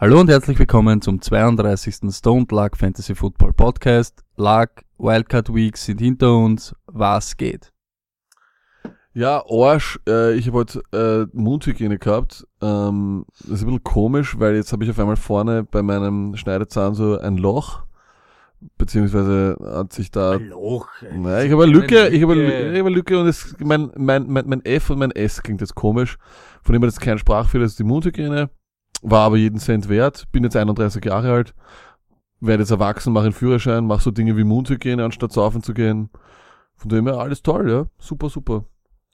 Hallo und herzlich willkommen zum 32. Stoned Luck Fantasy Football Podcast. Luck, Wildcard Weeks sind hinter uns. Was geht? Ja, Arsch, äh, ich habe heute äh, Mundhygiene gehabt. Ähm, das ist ein bisschen komisch, weil jetzt habe ich auf einmal vorne bei meinem Schneidezahn so ein Loch. Beziehungsweise hat sich da. Loch. Nein, ich habe eine Lücke, ich habe eine, Lücke- ich habe eine Lücke und es, mein, mein, mein, mein F und mein S klingt jetzt komisch. Von dem her das kein Sprachfehler, das ist die Mundhygiene. War aber jeden Cent wert. Bin jetzt 31 Jahre alt. Werde jetzt erwachsen, mache einen Führerschein, mache so Dinge wie Mundhygiene, anstatt saufen zu gehen. Von dem her alles toll, ja. Super, super.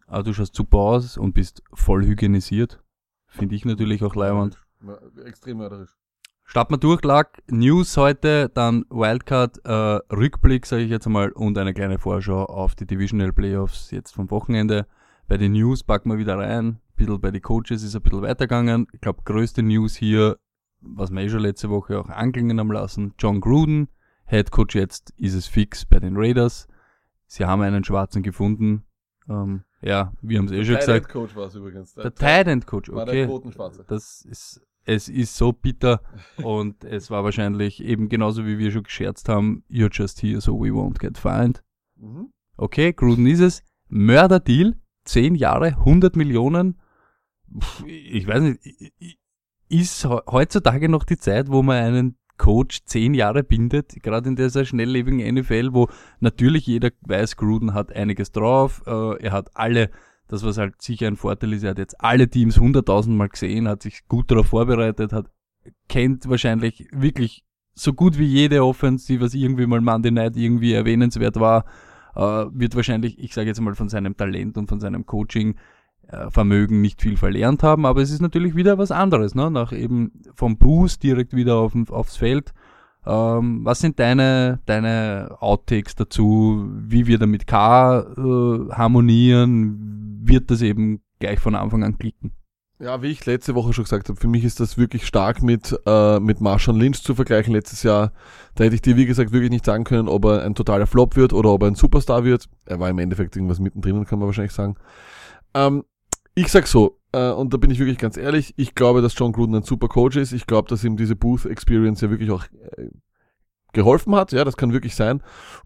Aber du schaust super aus und bist voll hygienisiert. Finde ich natürlich auch leibend. Ja, extrem mörderisch. Starten wir durch, Luck. News heute, dann Wildcard, äh, Rückblick, sage ich jetzt einmal, und eine kleine Vorschau auf die Divisional Playoffs jetzt vom Wochenende. Bei den News packen wir wieder rein. Bisschen bei den Coaches ist ein bisschen weitergegangen. Ich glaube, größte News hier, was wir eh schon letzte Woche auch anklingen haben lassen, John Gruden, Head Coach jetzt, ist es fix bei den Raiders. Sie haben einen Schwarzen gefunden. Ähm, ja, wir haben es eh schon gesagt. Coach war es übrigens. Der Tight End Coach, war der okay. Quotenschwarze. Das ist, es ist so bitter und es war wahrscheinlich eben genauso wie wir schon gescherzt haben, you're just here so we won't get fined. Mhm. Okay, Gruden ist es. Mörderdeal, 10 Jahre, 100 Millionen. Ich weiß nicht, ist he- heutzutage noch die Zeit, wo man einen Coach 10 Jahre bindet, gerade in dieser schnelllebigen NFL, wo natürlich jeder weiß, Gruden hat einiges drauf, äh, er hat alle, das was halt sicher ein Vorteil ist, er hat jetzt alle Teams 100.000 Mal gesehen, hat sich gut darauf vorbereitet, hat, kennt wahrscheinlich wirklich so gut wie jede Offense, die was irgendwie mal Monday Night irgendwie erwähnenswert war, äh, wird wahrscheinlich, ich sage jetzt mal von seinem Talent und von seinem Coaching Vermögen nicht viel verlernt haben, aber es ist natürlich wieder was anderes, ne? nach eben vom Boost direkt wieder auf, aufs Feld. Ähm, was sind deine, deine Outtakes dazu? Wie wir damit K äh, harmonieren? Wird das eben gleich von Anfang an klicken? Ja, wie ich letzte Woche schon gesagt habe, für mich ist das wirklich stark mit, äh, mit Marshawn Lynch zu vergleichen letztes Jahr. Da hätte ich dir, wie gesagt, wirklich nicht sagen können, ob er ein totaler Flop wird oder ob er ein Superstar wird. Er war im Endeffekt irgendwas mittendrin, kann man wahrscheinlich sagen. Ähm, ich sag so, äh, und da bin ich wirklich ganz ehrlich, ich glaube, dass John Gruden ein super Coach ist. Ich glaube, dass ihm diese Booth Experience ja wirklich auch äh, geholfen hat. Ja, das kann wirklich sein.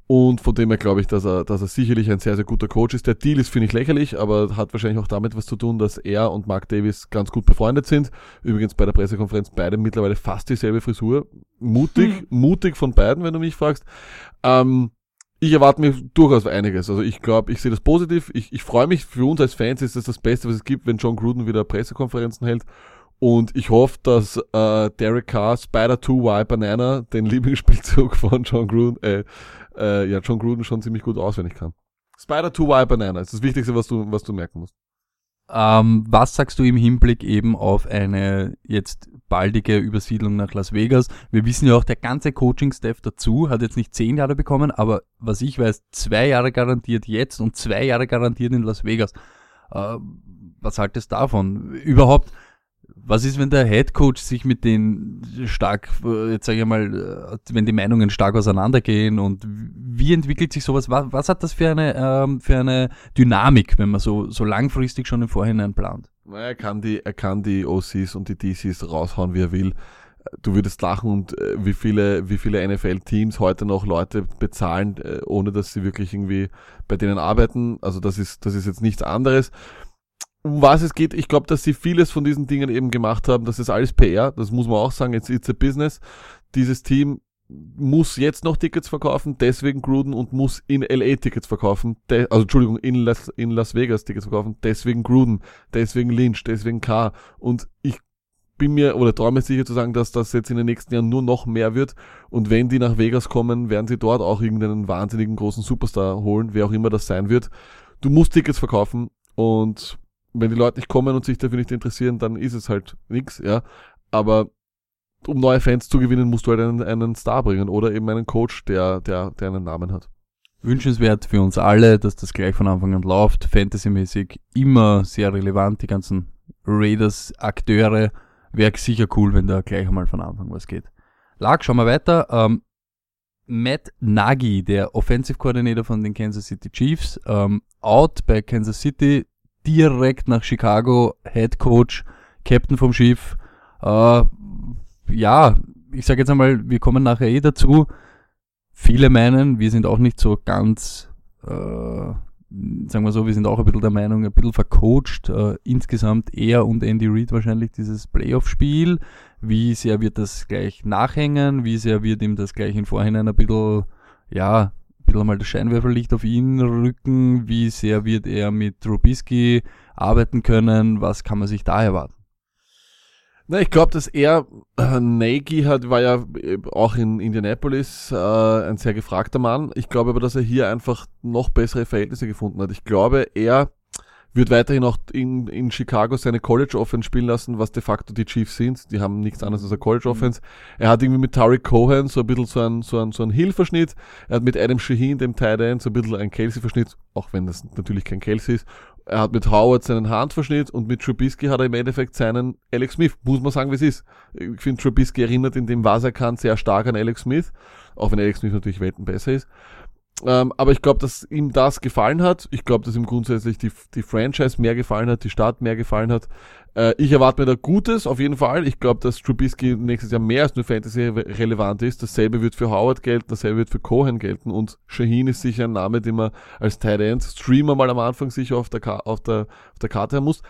Und von dem her glaube ich, dass er, dass er sicherlich ein sehr, sehr guter Coach ist. Der Deal ist, finde ich, lächerlich, aber hat wahrscheinlich auch damit was zu tun, dass er und Mark Davis ganz gut befreundet sind. Übrigens bei der Pressekonferenz beide mittlerweile fast dieselbe Frisur. Mutig, mutig von beiden, wenn du mich fragst. Ähm, ich erwarte mir durchaus einiges. Also ich glaube, ich sehe das positiv. Ich, ich freue mich, für uns als Fans ist das das Beste, was es gibt, wenn John Gruden wieder Pressekonferenzen hält. Und ich hoffe, dass äh, Derek Carr Spider 2Y Banana, den Lieblingsspielzug von John Gruden, äh, äh, ja, John Gruden schon ziemlich gut auswendig kann. Spider 2Y Banana ist das Wichtigste, was du, was du merken musst. Ähm, was sagst du im Hinblick eben auf eine jetzt baldige Übersiedlung nach Las Vegas? Wir wissen ja auch, der ganze Coaching-Staff dazu hat jetzt nicht zehn Jahre bekommen, aber was ich weiß, zwei Jahre garantiert jetzt und zwei Jahre garantiert in Las Vegas. Äh, was haltest du davon? Überhaupt, was ist, wenn der Head Coach sich mit den stark, äh, jetzt sage ich mal, äh, wenn die Meinungen stark auseinandergehen und wie entwickelt sich sowas? Was, was hat das für eine, ähm, für eine Dynamik, wenn man so, so langfristig schon im Vorhinein plant? Na, Er kann die, er kann die OCs und die DCs raushauen, wie er will. Du würdest lachen und äh, wie viele, wie viele NFL-Teams heute noch Leute bezahlen, äh, ohne dass sie wirklich irgendwie bei denen arbeiten. Also das ist, das ist jetzt nichts anderes. Um was es geht, ich glaube, dass sie vieles von diesen Dingen eben gemacht haben. Das ist alles PR, das muss man auch sagen. Jetzt it's a business. Dieses Team muss jetzt noch Tickets verkaufen, deswegen Gruden und muss in LA Tickets verkaufen, also Entschuldigung, in Las, in Las Vegas Tickets verkaufen, deswegen Gruden, deswegen Lynch, deswegen K. Und ich bin mir oder traue mir sicher zu sagen, dass das jetzt in den nächsten Jahren nur noch mehr wird. Und wenn die nach Vegas kommen, werden sie dort auch irgendeinen wahnsinnigen großen Superstar holen, wer auch immer das sein wird. Du musst Tickets verkaufen und wenn die Leute nicht kommen und sich dafür nicht interessieren, dann ist es halt nix, ja. Aber um neue Fans zu gewinnen, musst du halt einen, einen Star bringen oder eben einen Coach, der, der, der einen Namen hat. Wünschenswert für uns alle, dass das gleich von Anfang an läuft. Fantasymäßig immer sehr relevant, die ganzen Raiders-Akteure. Wäre sicher cool, wenn da gleich einmal von Anfang was geht. Lag, schauen wir weiter. Ähm, Matt Nagy, der Offensive Coordinator von den Kansas City Chiefs, ähm, out bei Kansas City. Direkt nach Chicago, Head Coach, Captain vom Schiff. Äh, ja, ich sage jetzt einmal, wir kommen nachher eh dazu. Viele meinen, wir sind auch nicht so ganz, äh, sagen wir so, wir sind auch ein bisschen der Meinung, ein bisschen vercoacht. Äh, insgesamt er und Andy Reid wahrscheinlich dieses Playoff-Spiel. Wie sehr wird das gleich nachhängen? Wie sehr wird ihm das gleich im Vorhinein ein bisschen, ja, bisschen mal das Scheinwerferlicht auf ihn rücken? Wie sehr wird er mit Trubisky arbeiten können? Was kann man sich da erwarten? Na, ich glaube, dass er, äh, Nagy hat, war ja äh, auch in Indianapolis äh, ein sehr gefragter Mann. Ich glaube aber, dass er hier einfach noch bessere Verhältnisse gefunden hat. Ich glaube, er wird weiterhin auch in, in Chicago seine College Offense spielen lassen, was de facto die Chiefs sind. Die haben nichts anderes als eine College Offense. Er hat irgendwie mit Tariq Cohen so ein bisschen so ein, so ein, so ein Hill-Verschnitt. Er hat mit Adam Shaheen, dem Tight End, so ein bisschen ein Kelsey-Verschnitt, auch wenn das natürlich kein Kelsey ist. Er hat mit Howard seinen Handverschnitt und mit Trubisky hat er im Endeffekt seinen Alex Smith. Muss man sagen, wie es ist. Ich finde, Trubisky erinnert in dem, was er kann, sehr stark an Alex Smith. Auch wenn Alex Smith natürlich Welten besser ist. Ähm, aber ich glaube, dass ihm das gefallen hat. Ich glaube, dass ihm grundsätzlich die, die Franchise mehr gefallen hat, die Stadt mehr gefallen hat. Äh, ich erwarte mir da Gutes, auf jeden Fall. Ich glaube, dass Trubisky nächstes Jahr mehr als nur Fantasy relevant ist. Dasselbe wird für Howard gelten, dasselbe wird für Cohen gelten. Und Shaheen ist sicher ein Name, den man als Tight End Streamer mal am Anfang sicher auf der, auf der, auf der Karte haben muss.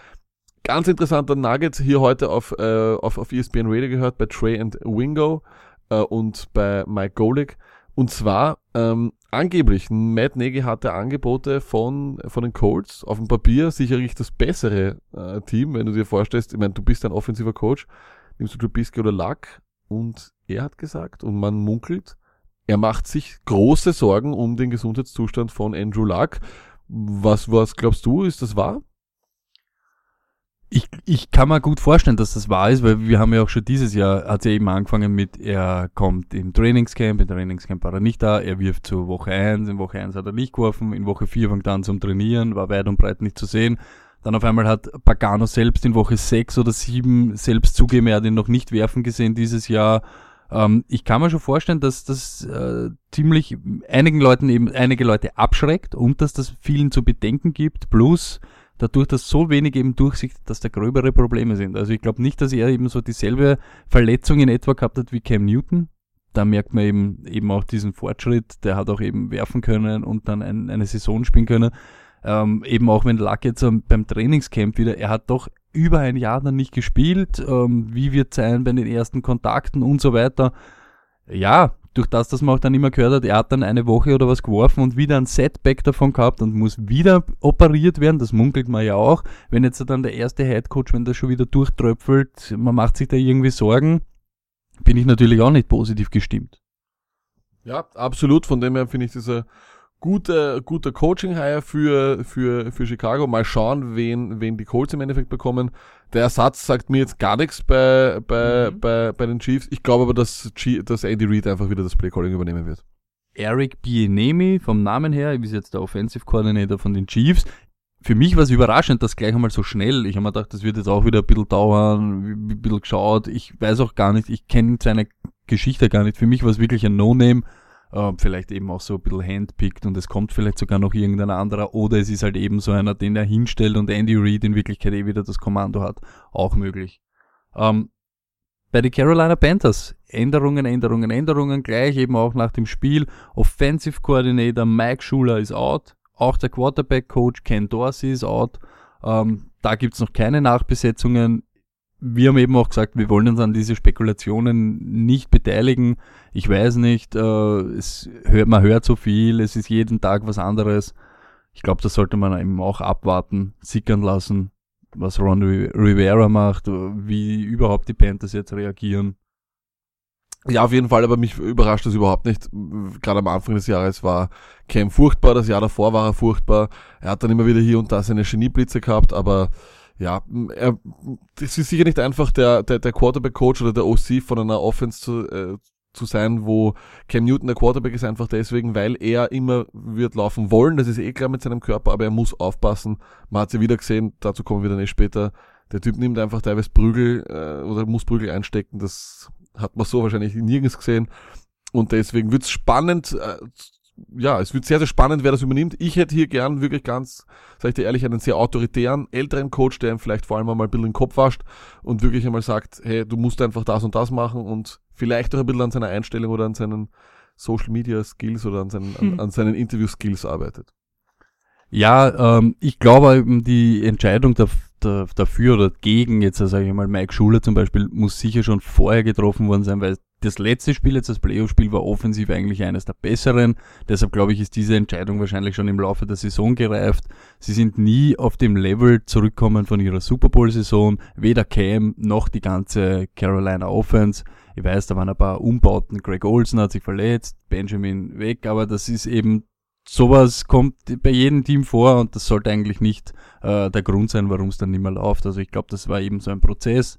Ganz interessanter Nugget hier heute auf, äh, auf, auf ESPN Radio gehört bei Trey and Wingo äh, und bei Mike Golick. Und zwar, ähm, angeblich, Matt Nagy hatte Angebote von, von den Colts. Auf dem Papier sicherlich das bessere äh, Team, wenn du dir vorstellst, ich meine, du bist ein offensiver Coach, nimmst du Trubisky oder Luck und er hat gesagt, und man munkelt, er macht sich große Sorgen um den Gesundheitszustand von Andrew Luck. Was, was glaubst du, ist das wahr? Ich, ich kann mir gut vorstellen, dass das wahr ist, weil wir haben ja auch schon dieses Jahr, hat ja eben angefangen mit, er kommt im Trainingscamp, im Trainingscamp war er nicht da, er wirft zur Woche 1, in Woche 1 hat er nicht geworfen, in Woche 4 fängt er an zum Trainieren, war weit und breit nicht zu sehen. Dann auf einmal hat Pagano selbst in Woche 6 oder 7 selbst zugeben, er hat ihn noch nicht werfen gesehen dieses Jahr. Ähm, ich kann mir schon vorstellen, dass das äh, ziemlich einigen Leuten eben, einige Leute abschreckt und dass das vielen zu bedenken gibt, plus dadurch, dass so wenig eben Durchsicht, dass da gröbere Probleme sind. Also ich glaube nicht, dass er eben so dieselbe Verletzung in etwa gehabt hat wie Cam Newton. Da merkt man eben, eben auch diesen Fortschritt. Der hat auch eben werfen können und dann ein, eine Saison spielen können. Ähm, eben auch wenn Luck jetzt beim Trainingscamp wieder, er hat doch über ein Jahr dann nicht gespielt. Ähm, wie wird sein bei den ersten Kontakten und so weiter. Ja, durch das, dass man auch dann immer gehört hat, er hat dann eine Woche oder was geworfen und wieder ein Setback davon gehabt und muss wieder operiert werden. Das munkelt man ja auch. Wenn jetzt dann der erste Headcoach, wenn der schon wieder durchtröpfelt, man macht sich da irgendwie Sorgen, bin ich natürlich auch nicht positiv gestimmt. Ja, absolut. Von dem her finde ich ein guter, guter Coaching-Hire für, für, für Chicago. Mal schauen, wen, wen die Colts im Endeffekt bekommen. Der Ersatz sagt mir jetzt gar nichts bei, bei, mhm. bei, bei den Chiefs. Ich glaube aber, dass, G dass Andy Reid einfach wieder das Playcalling übernehmen wird. Eric Bienemi vom Namen her, ist jetzt der Offensive Coordinator von den Chiefs. Für mich war es überraschend, dass gleich einmal so schnell. Ich habe mir gedacht, das wird jetzt auch wieder ein bisschen dauern, ein bisschen geschaut. Ich weiß auch gar nicht, ich kenne seine Geschichte gar nicht. Für mich war es wirklich ein No-Name äh, vielleicht eben auch so ein bisschen handpickt und es kommt vielleicht sogar noch irgendein anderer oder es ist halt eben so einer, den er hinstellt und Andy Reid in Wirklichkeit eh wieder das Kommando hat. Auch möglich. Ähm, bei den Carolina Panthers Änderungen, Änderungen, Änderungen, gleich eben auch nach dem Spiel. Offensive Coordinator Mike Schuler ist out. Auch der Quarterback Coach Ken Dorsey ist out. Ähm, da gibt's noch keine Nachbesetzungen wir haben eben auch gesagt, wir wollen uns an diese Spekulationen nicht beteiligen. Ich weiß nicht, äh, es hört, man hört so viel, es ist jeden Tag was anderes. Ich glaube, das sollte man eben auch abwarten, sickern lassen, was Ron Rivera macht, wie überhaupt die Panthers jetzt reagieren. Ja, auf jeden Fall, aber mich überrascht das überhaupt nicht. Gerade am Anfang des Jahres war Cam furchtbar, das Jahr davor war er furchtbar. Er hat dann immer wieder hier und da seine Genieblitze gehabt, aber ja, er, das ist sicher nicht einfach der, der, der Quarterback-Coach oder der OC von einer Offense zu, äh, zu sein, wo Cam Newton der Quarterback ist, einfach deswegen, weil er immer wird laufen wollen. Das ist eh klar mit seinem Körper, aber er muss aufpassen. Man hat sie wieder gesehen, dazu kommen wir dann eh später. Der Typ nimmt einfach teilweise Prügel äh, oder muss Prügel einstecken. Das hat man so wahrscheinlich nirgends gesehen. Und deswegen wird's spannend, äh, ja, es wird sehr, sehr spannend, wer das übernimmt. Ich hätte hier gern wirklich ganz, sag ich dir ehrlich, einen sehr autoritären, älteren Coach, der ihm vielleicht vor allem einmal ein bisschen den Kopf wascht und wirklich einmal sagt, hey, du musst einfach das und das machen und vielleicht auch ein bisschen an seiner Einstellung oder an seinen Social Media Skills oder an seinen, an, an seinen Interview Skills arbeitet. Ja, ähm, ich glaube eben die Entscheidung da, da, dafür oder gegen, jetzt sage ich mal, Mike Schuler zum Beispiel, muss sicher schon vorher getroffen worden sein, weil das letzte Spiel, jetzt das Playoff-Spiel, war offensiv eigentlich eines der besseren. Deshalb glaube ich, ist diese Entscheidung wahrscheinlich schon im Laufe der Saison gereift. Sie sind nie auf dem Level zurückkommen von ihrer Super Bowl-Saison. Weder Cam noch die ganze Carolina Offense. Ich weiß, da waren ein paar Umbauten. Greg Olsen hat sich verletzt, Benjamin weg, aber das ist eben sowas kommt bei jedem Team vor und das sollte eigentlich nicht äh, der Grund sein, warum es dann nicht mehr läuft. Also ich glaube, das war eben so ein Prozess.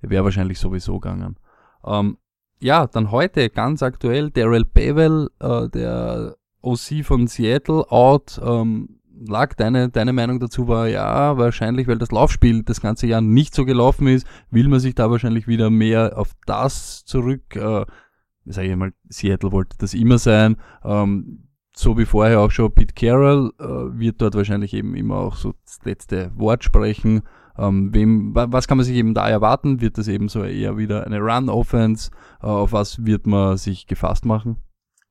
Wäre wahrscheinlich sowieso gegangen. Ähm, ja, dann heute ganz aktuell Daryl Bevel, äh, der OC von Seattle, out. Ähm, lag deine, deine Meinung dazu war, ja, wahrscheinlich, weil das Laufspiel das ganze Jahr nicht so gelaufen ist, will man sich da wahrscheinlich wieder mehr auf das zurück, äh, sage ich mal, Seattle wollte das immer sein, ähm, so wie vorher auch schon Pete Carroll äh, wird dort wahrscheinlich eben immer auch so das letzte Wort sprechen. Ähm, wem, was kann man sich eben da erwarten? Wird das eben so eher wieder eine Run-Offense? Äh, auf was wird man sich gefasst machen?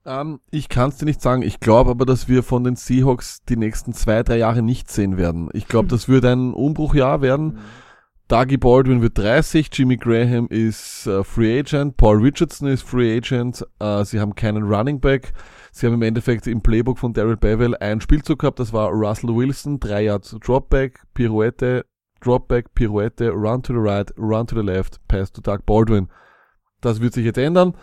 Ähm, ich kann es dir nicht sagen. Ich glaube aber, dass wir von den Seahawks die nächsten zwei, drei Jahre nicht sehen werden. Ich glaube, das wird ein Umbruchjahr werden. Mhm. Dougie Baldwin wird 30, Jimmy Graham ist äh, Free Agent, Paul Richardson ist Free Agent, äh, sie haben keinen Running Back. Sie haben im Endeffekt im Playbook von Daryl Bevel einen Spielzug gehabt, das war Russell Wilson, drei Yards Dropback, Pirouette, Dropback, Pirouette, Run to the right, Run to the left, Pass to Doug Baldwin. Das wird sich jetzt ändern.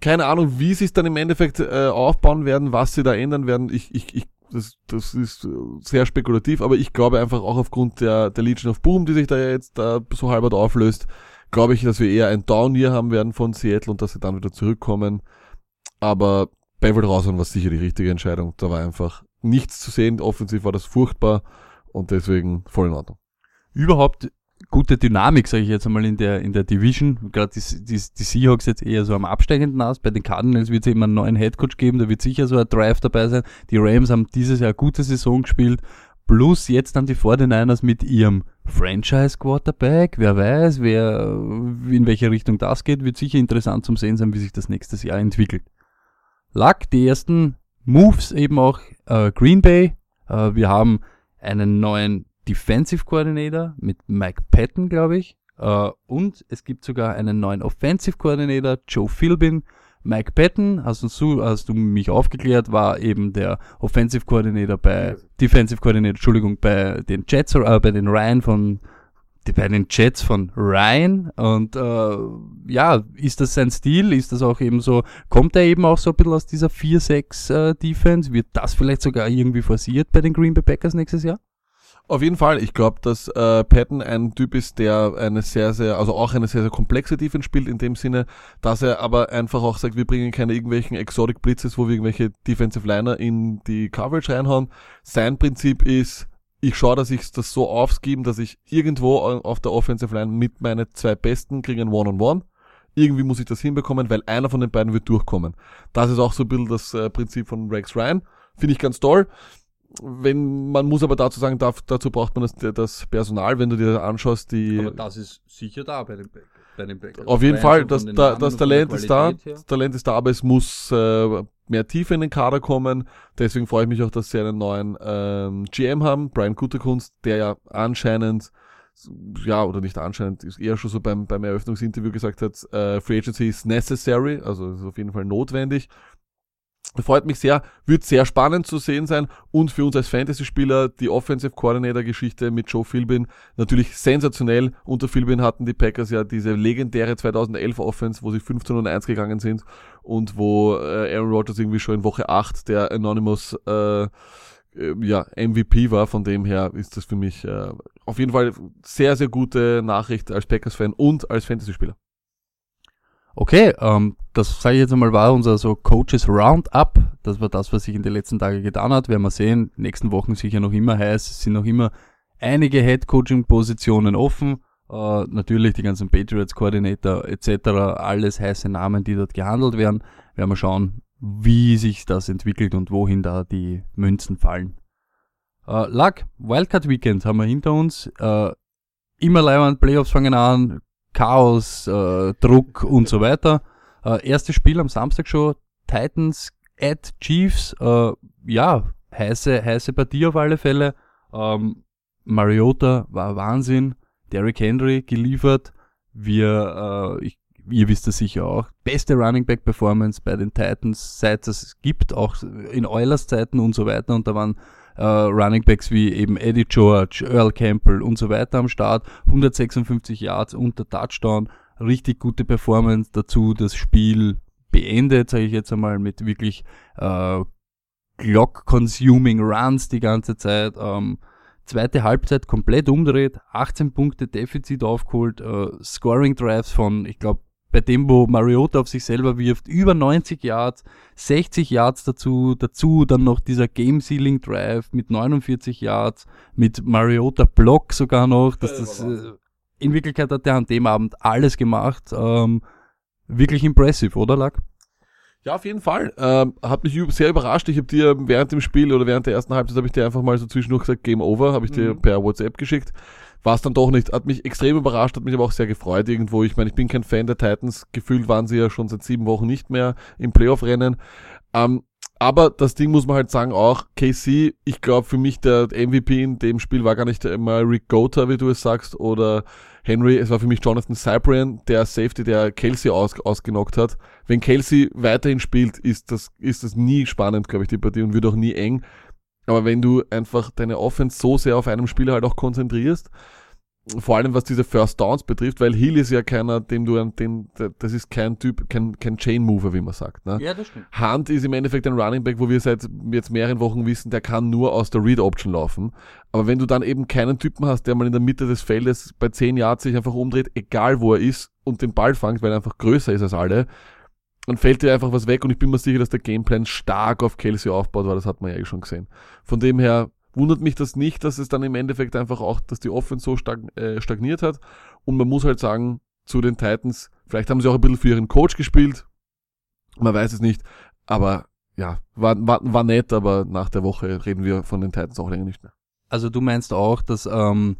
Keine Ahnung, wie sie es dann im Endeffekt äh, aufbauen werden, was sie da ändern werden. Ich, ich, ich, das, das ist sehr spekulativ, aber ich glaube einfach auch aufgrund der, der Legion of Boom, die sich da jetzt äh, so halbert auflöst, glaube ich, dass wir eher ein Down Year haben werden von Seattle und dass sie dann wieder zurückkommen. Aber Bevel raushauen war sicher die richtige Entscheidung. Da war einfach nichts zu sehen. Offensiv war das furchtbar und deswegen voll in Ordnung. Überhaupt gute Dynamik, sage ich jetzt einmal, in der, in der Division. Gerade die, die, die Seahawks jetzt eher so am absteigenden aus. Bei den Cardinals wird es eben einen neuen Headcoach geben, da wird sicher so ein Drive dabei sein. Die Rams haben dieses Jahr eine gute Saison gespielt. Plus jetzt dann die 49ers mit ihrem Franchise Quarterback. Wer weiß, wer, in welche Richtung das geht, wird sicher interessant zum Sehen sein, wie sich das nächstes Jahr entwickelt. Luck, die ersten Moves eben auch äh, Green Bay. Äh, wir haben einen neuen Defensive Coordinator mit Mike Patton, glaube ich. Uh, und es gibt sogar einen neuen Offensive Coordinator, Joe Philbin. Mike Patton, hast du, hast du mich aufgeklärt, war eben der Offensive Coordinator bei, Defensive Coordinator, Entschuldigung, bei den Jets, äh, bei den Ryan von, bei den Jets von Ryan. Und äh, ja, ist das sein Stil? Ist das auch eben so, kommt er eben auch so ein bisschen aus dieser 4-6 äh, Defense? Wird das vielleicht sogar irgendwie forciert bei den Green Bay Packers nächstes Jahr? Auf jeden Fall. Ich glaube, dass äh, Patton ein Typ ist, der eine sehr, sehr, also auch eine sehr, sehr komplexe Defense spielt, in dem Sinne, dass er aber einfach auch sagt, wir bringen keine irgendwelchen Exotic Blitzes, wo wir irgendwelche Defensive Liner in die Coverage reinhauen. Sein Prinzip ist, ich schaue, dass ich das so aufschieben, dass ich irgendwo auf der Offensive Line mit meinen zwei Besten kriege ein One-on-One. -on -One. Irgendwie muss ich das hinbekommen, weil einer von den beiden wird durchkommen. Das ist auch so ein bisschen das äh, Prinzip von Rex Ryan. Finde ich ganz toll wenn man muss aber dazu sagen, darf, dazu braucht man das, das Personal, wenn du dir anschaust, die. Aber das ist sicher da bei den, bei den Backers. Auf jeden Fall, das, da, das Talent ist da, her. das Talent ist da, aber es muss äh, mehr Tiefe in den Kader kommen. Deswegen freue ich mich auch, dass sie einen neuen ähm, GM haben, Brian Guterkunst, der ja anscheinend ja, oder nicht anscheinend, ist eher schon so beim, beim Eröffnungsinterview gesagt hat, äh, Free Agency is necessary, also ist auf jeden Fall notwendig. Freut mich sehr, wird sehr spannend zu sehen sein und für uns als Fantasy-Spieler die Offensive Coordinator-Geschichte mit Joe Philbin natürlich sensationell. Unter Philbin hatten die Packers ja diese legendäre 2011 Offense, wo sie 15 und 1 gegangen sind und wo äh, Aaron Rodgers irgendwie schon in Woche 8 der Anonymous äh, äh ja, MVP war. Von dem her ist das für mich äh, auf jeden Fall sehr, sehr gute Nachricht als Packers-Fan und als Fantasy-Spieler. Okay, ähm, das sage ich jetzt einmal war unser so Coaches Roundup. Das war das, was sich in den letzten Tagen getan hat. Werden wir sehen. Nächsten Wochen sicher noch immer heiß. Es sind noch immer einige Head Coaching Positionen offen. Äh, natürlich die ganzen Patriots Coordinator etc. Alles heiße Namen, die dort gehandelt werden. Werden wir schauen, wie sich das entwickelt und wohin da die Münzen fallen. Äh, Luck, Wildcard Weekend haben wir hinter uns. Äh, immer Leihwand, Playoffs fangen an, Chaos, äh, Druck und so weiter. Äh, erstes Spiel am Samstag schon, Titans at Chiefs. Äh, ja, heiße, heiße Partie auf alle Fälle. Ähm, Mariota war Wahnsinn. Derrick Henry geliefert. Wir, äh, ich, ihr wisst das sicher auch, beste Running Back Performance bei den Titans, seit es gibt, auch in Oilers Zeiten und so weiter. Und da waren äh, Running Backs wie eben Eddie George, Earl Campbell und so weiter am Start. 156 Yards unter Touchdown. Richtig gute Performance dazu. Das Spiel beendet, sage ich jetzt einmal, mit wirklich äh, Clock-consuming Runs die ganze Zeit. Ähm, zweite Halbzeit komplett umdreht, 18 Punkte Defizit aufgeholt, äh, Scoring Drives von, ich glaube, bei dem, wo Mariota auf sich selber wirft, über 90 Yards, 60 Yards dazu, dazu dann noch dieser Game Sealing Drive mit 49 Yards, mit Mariota Block sogar noch. Das, das, äh, in Wirklichkeit hat er an dem Abend alles gemacht. Ähm, wirklich impressive, oder Lack? Ja, auf jeden Fall. Ähm, hat mich sehr überrascht. Ich habe dir während dem Spiel oder während der ersten Halbzeit habe ich dir einfach mal so zwischendurch gesagt, Game Over, habe ich dir Mhm. per WhatsApp geschickt. War es dann doch nicht. Hat mich extrem überrascht, hat mich aber auch sehr gefreut irgendwo. Ich meine, ich bin kein Fan der Titans. Gefühlt waren sie ja schon seit sieben Wochen nicht mehr im Playoff-Rennen. Ähm, aber das Ding muss man halt sagen auch, KC, ich glaube für mich der MVP in dem Spiel war gar nicht mal Rick Gota, wie du es sagst, oder Henry, es war für mich Jonathan Cyprian, der Safety, der Kelsey aus, ausgenockt hat. Wenn Kelsey weiterhin spielt, ist das, ist das nie spannend, glaube ich, die Partie und wird auch nie eng. Aber wenn du einfach deine Offense so sehr auf einem Spieler halt auch konzentrierst, vor allem was diese First Downs betrifft, weil Hill ist ja keiner, dem du, den, das ist kein Typ, kein, kein Chain Mover, wie man sagt. Ne? Ja, das stimmt. Hunt ist im Endeffekt ein Running Back, wo wir seit jetzt mehreren Wochen wissen, der kann nur aus der Read Option laufen. Aber wenn du dann eben keinen Typen hast, der mal in der Mitte des Feldes bei 10 Yards sich einfach umdreht, egal wo er ist, und den Ball fängt, weil er einfach größer ist als alle, dann fällt dir einfach was weg und ich bin mir sicher, dass der Gameplan stark auf Kelsey aufbaut, weil das hat man ja eh schon gesehen. Von dem her wundert mich das nicht, dass es dann im Endeffekt einfach auch, dass die Offense so äh, stagniert hat. Und man muss halt sagen, zu den Titans, vielleicht haben sie auch ein bisschen für ihren Coach gespielt, man weiß es nicht, aber ja, war, war, war nett, aber nach der Woche reden wir von den Titans auch länger nicht mehr. Also du meinst auch, dass ähm,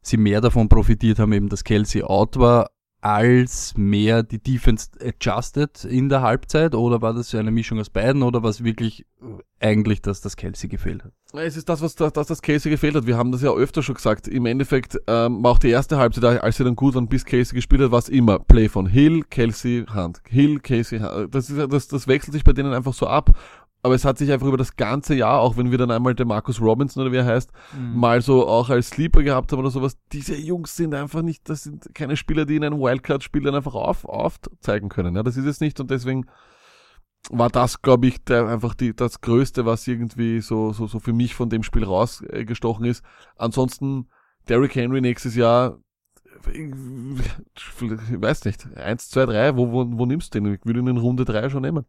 sie mehr davon profitiert haben, eben dass Kelsey out war, als mehr die Defense adjusted in der Halbzeit? Oder war das eine Mischung aus beiden? Oder war es wirklich äh, eigentlich, dass das Kelsey gefehlt hat? Es ist das, was das, das, Casey gefehlt hat. Wir haben das ja öfter schon gesagt. Im Endeffekt ähm, war auch die erste Halbzeit, als sie dann gut waren, bis Casey gespielt hat, war es immer Play von Hill, Kelsey, Hunt. Hill, Casey, Hunt. Das, ist, das, das wechselt sich bei denen einfach so ab. Aber es hat sich einfach über das ganze Jahr, auch wenn wir dann einmal den Marcus Robinson oder wie er heißt, mal so auch als Sleeper gehabt haben oder sowas, diese Jungs sind einfach nicht, das sind keine Spieler, die in einem Wildcard-Spiel dann einfach auf, aufzeigen können. Ja, das ist es nicht und deswegen war das, glaube ich, der, einfach die, das Größte, was irgendwie so, so, so für mich von dem Spiel rausgestochen ist. Ansonsten, Derrick Henry nächstes Jahr, ich weiß nicht, eins, zwei, drei, wo, wo, wo nimmst du den? Ich würde ihn in Runde drei schon nehmen.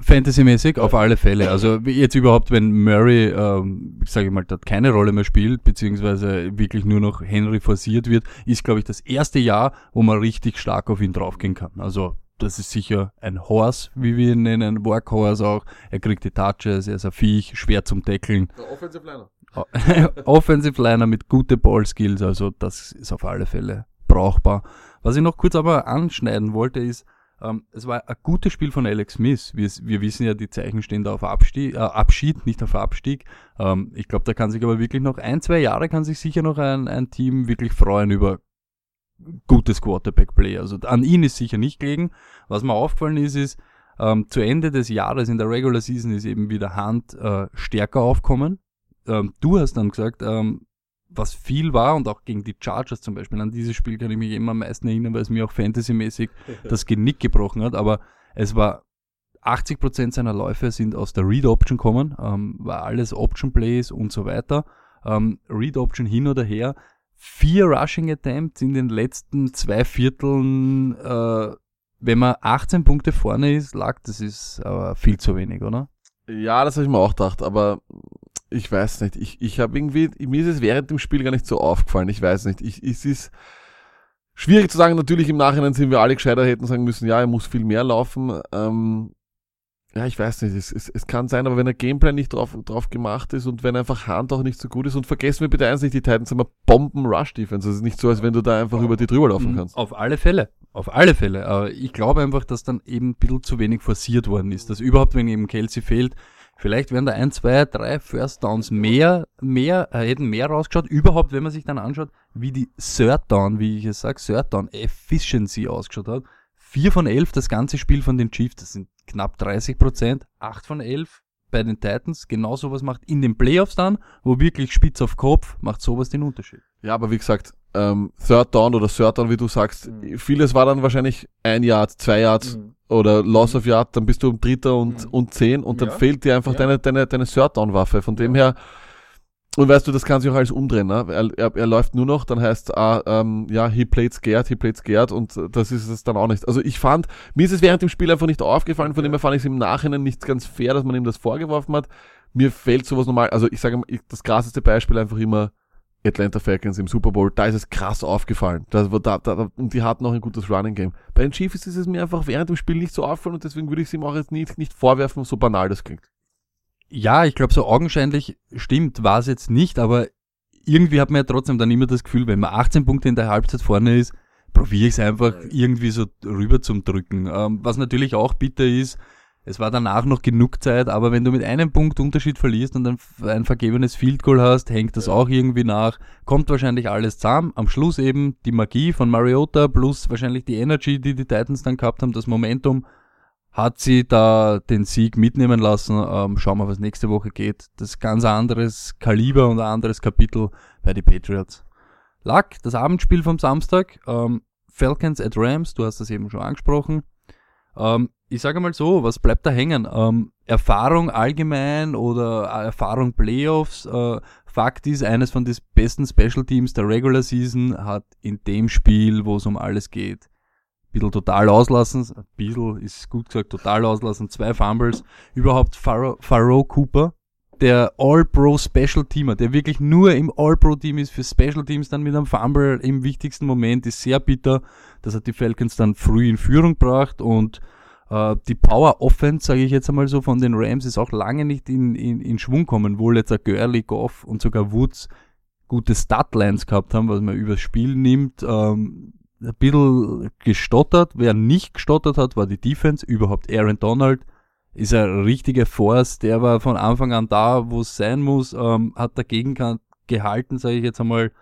Fantasy-mäßig auf alle Fälle. Also wie jetzt überhaupt, wenn Murray, ähm, sage ich mal, dort keine Rolle mehr spielt, beziehungsweise wirklich nur noch Henry forciert wird, ist, glaube ich, das erste Jahr, wo man richtig stark auf ihn draufgehen kann. Also das ist sicher ein Horse, wie wir ihn nennen, Workhorse auch. Er kriegt die Touches, er ist ein Viech, schwer zum Deckeln. Offensive Liner. Offensive Liner mit gute Ballskills, also das ist auf alle Fälle brauchbar. Was ich noch kurz aber anschneiden wollte, ist, ähm, es war ein gutes Spiel von Alex Smith. Wir, wir wissen ja, die Zeichen stehen da auf Abstieg, äh, Abschied, nicht auf Abstieg. Ähm, ich glaube, da kann sich aber wirklich noch ein, zwei Jahre kann sich sicher noch ein, ein Team wirklich freuen über gutes Quarterback-Play. Also an ihn ist sicher nicht gelegen. Was mir aufgefallen ist, ist, ähm, zu Ende des Jahres in der Regular Season ist eben wieder Hand äh, stärker aufkommen. Ähm, du hast dann gesagt, ähm, was viel war und auch gegen die Chargers zum Beispiel, an dieses Spiel kann ich mich immer am meisten erinnern, weil es mir auch fantasymäßig das Genick gebrochen hat, aber es war 80% seiner Läufe sind aus der Read Option kommen, ähm, war alles Option Plays und so weiter. Ähm, Read Option hin oder her. Vier Rushing Attempts in den letzten zwei Vierteln, äh, wenn man 18 Punkte vorne ist, lag, das ist aber viel zu wenig, oder? Ja, das habe ich mir auch gedacht, aber ich weiß nicht. Ich, ich habe irgendwie, mir ist es während dem Spiel gar nicht so aufgefallen. Ich weiß nicht. Ich, es ist schwierig zu sagen. Natürlich im Nachhinein sind wir alle gescheiter, hätten sagen müssen, ja, er muss viel mehr laufen. Ähm, ja, ich weiß nicht, es, es, es kann sein, aber wenn der Gameplay nicht drauf, drauf gemacht ist und wenn einfach Hand auch nicht so gut ist und vergessen wir bitte eins nicht, die Titans haben eine Bomben-Rush-Defense. Es ist nicht so, als wenn du da einfach über die drüber laufen Mhm, kannst. Auf alle Fälle. Auf alle Fälle. Aber ich glaube einfach, dass dann eben ein bisschen zu wenig forciert worden ist. Dass überhaupt, wenn eben Kelsey fehlt, vielleicht wären da ein, zwei, drei First Downs mehr, mehr, äh, hätten mehr rausgeschaut. Überhaupt, wenn man sich dann anschaut, wie die Third Down, wie ich es sage, Third Down Efficiency ausgeschaut hat. Vier von elf das ganze Spiel von den Chiefs, das sind knapp 30 Prozent. Acht von elf bei den Titans. Genau sowas macht in den Playoffs dann, wo wirklich spitz auf Kopf, macht sowas den Unterschied. Ja, aber wie gesagt, ähm, Third Down oder Third Down, wie du sagst, vieles war dann wahrscheinlich ein Yard, zwei Yards oder Loss of Yard, dann bist du um Dritter und, Mhm. und Zehn und dann Ja. fehlt dir einfach Ja. deine, deine, deine Third Down Waffe. Von dem her, und weißt du, das kann sich auch alles umdrehen, ne? Er, er, er läuft nur noch, dann heißt ah, ähm, ja, he played scared, he played scared und das ist es dann auch nicht. Also ich fand, mir ist es während dem Spiel einfach nicht aufgefallen, von dem her fand ich es im Nachhinein nicht ganz fair, dass man ihm das vorgeworfen hat. Mir fällt sowas normal, also ich sage das krasseste Beispiel einfach immer Atlanta Falcons im Super Bowl, da ist es krass aufgefallen. Da, da, da, und die hatten auch ein gutes Running Game. Bei den Chiefs ist es mir einfach während dem Spiel nicht so aufgefallen und deswegen würde ich es ihm auch jetzt nicht, nicht vorwerfen, so banal das klingt. Ja, ich glaube, so augenscheinlich stimmt, war es jetzt nicht, aber irgendwie hat man ja trotzdem dann immer das Gefühl, wenn man 18 Punkte in der Halbzeit vorne ist, probiere ich es einfach irgendwie so rüber zum Drücken. Ähm, was natürlich auch bitter ist, es war danach noch genug Zeit, aber wenn du mit einem Punkt Unterschied verlierst und dann f- ein vergebenes Field Goal hast, hängt das auch irgendwie nach. Kommt wahrscheinlich alles zusammen. Am Schluss eben die Magie von Mariota plus wahrscheinlich die Energy, die die Titans dann gehabt haben, das Momentum hat sie da den Sieg mitnehmen lassen. Ähm, schauen wir, was nächste Woche geht. Das ist ganz anderes Kaliber und ein anderes Kapitel bei den Patriots. Luck, das Abendspiel vom Samstag. Ähm, Falcons at Rams, du hast das eben schon angesprochen. Ähm, ich sage mal so, was bleibt da hängen? Ähm, Erfahrung allgemein oder Erfahrung Playoffs? Äh, Fakt ist, eines von den besten Special Teams der Regular Season hat in dem Spiel, wo es um alles geht, bisschen total auslassen. Ein bisschen ist gut gesagt, total auslassen. Zwei Fumbles. Überhaupt Pharaoh Cooper, der All-Pro Special Teamer, der wirklich nur im All-Pro Team ist für Special Teams, dann mit einem Fumble im wichtigsten Moment, ist sehr bitter. Das hat die Falcons dann früh in Führung gebracht und äh, die Power Offense, sage ich jetzt einmal so, von den Rams ist auch lange nicht in, in, in Schwung kommen, wohl jetzt ein Gurley, Goff und sogar Woods gute Statlines gehabt haben, was man übers Spiel nimmt. Ähm, ein bisschen gestottert. Wer nicht gestottert hat, war die Defense. Überhaupt Aaron Donald ist eine richtige Force. Der war von Anfang an da, wo es sein muss. Ähm, hat dagegen gehalten, sage ich jetzt einmal.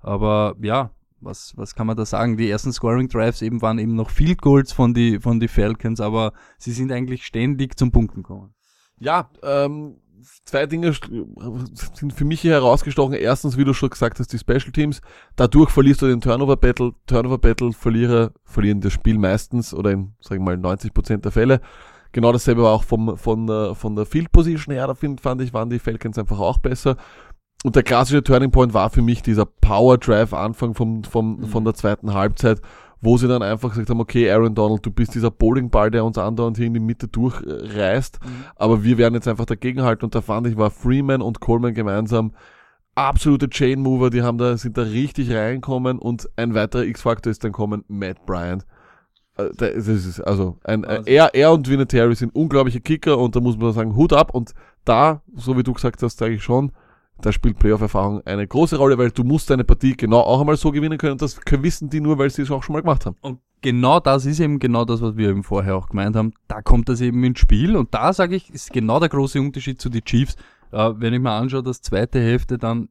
Aber ja, was, was kann man da sagen? Die ersten Scoring Drives eben waren eben noch Field Goals von die, von die Falcons, aber sie sind eigentlich ständig zum Punkten gekommen. Ja, ähm, zwei Dinge sind für mich hier herausgestochen. Erstens, wie du schon gesagt hast, die Special Teams. Dadurch verlierst du den Turnover Battle. Turnover Battle Verlierer verlieren das Spiel meistens oder in, sagen wir mal, 90 Prozent der Fälle. Genau dasselbe war auch vom, von, der, von der Field Position her, da find, fand ich, waren die Falcons einfach auch besser. Und der klassische Turning Point war für mich dieser Power Drive Anfang vom, vom, Mhm. von der zweiten Halbzeit, wo sie dann einfach gesagt haben, okay, Aaron Donald, du bist dieser Bowlingball, der uns andauernd hier in die Mitte durchreißt, aber wir werden jetzt einfach dagegenhalten. Und da fand ich, war Freeman und Coleman gemeinsam absolute Chain Mover, die haben da, sind da richtig reinkommen und ein weiterer X-Faktor ist dann kommen, Matt Bryant. Äh, Das ist also ein, Also- er, er und Vinatieri sind unglaubliche Kicker und da muss man sagen, Hut ab. Und da, so wie du gesagt hast, sage ich schon, da spielt Playoff-Erfahrung eine große Rolle, weil du musst deine Partie genau auch einmal so gewinnen können und das wissen die nur, weil sie es auch schon mal gemacht haben. Und genau das ist eben genau das, was wir eben vorher auch gemeint haben. Da kommt das eben ins Spiel und da sage ich, ist genau der große Unterschied zu den Chiefs. Äh, wenn ich mir anschaue, das zweite Hälfte dann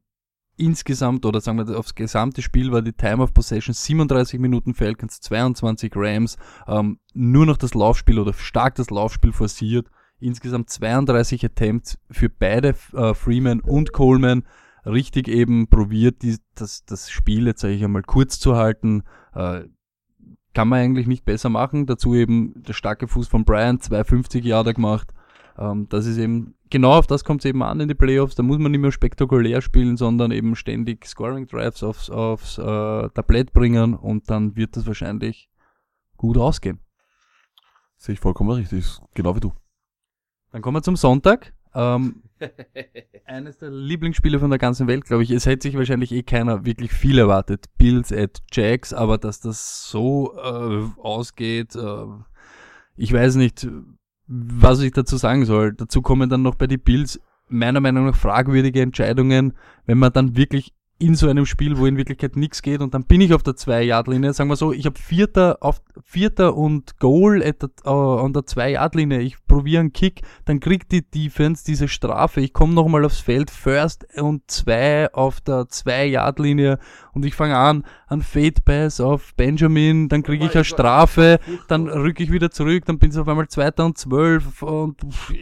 insgesamt oder sagen wir aufs gesamte Spiel war die Time of Possession 37 Minuten Falcons, 22 Rams, ähm, nur noch das Laufspiel oder stark das Laufspiel forciert. Insgesamt 32 Attempts für beide äh, Freeman und Coleman richtig eben probiert, die, das, das Spiel jetzt sage ich einmal kurz zu halten. Äh, kann man eigentlich nicht besser machen. Dazu eben der starke Fuß von Brian, 250 Jahre gemacht. Ähm, das ist eben, genau auf das kommt es eben an in die Playoffs. Da muss man nicht mehr spektakulär spielen, sondern eben ständig Scoring Drives aufs, aufs äh, Tablett bringen und dann wird das wahrscheinlich gut ausgehen. Sehe ich vollkommen richtig, genau wie du. Dann kommen wir zum Sonntag. Ähm, eines der Lieblingsspiele von der ganzen Welt, glaube ich. Es hätte sich wahrscheinlich eh keiner wirklich viel erwartet. Bills at Jacks, aber dass das so äh, ausgeht, äh, ich weiß nicht. was ich dazu sagen soll, dazu kommen dann noch bei die Bills meiner Meinung nach fragwürdige Entscheidungen, wenn man dann wirklich in so einem Spiel, wo in Wirklichkeit nichts geht und dann bin ich auf der 2-Yard-Linie, sagen wir so, ich habe Vierter auf Vierter und Goal at uh, an der 2-Yard-Linie, ich probiere einen Kick, dann kriegt die Defense diese Strafe, ich komme nochmal aufs Feld, First und 2 auf der 2-Yard-Linie und ich fange an, an Fade Pass auf Benjamin, dann kriege ich eine Strafe, dann rücke ich wieder zurück, dann bin ich auf einmal Zweiter und 12 und pff,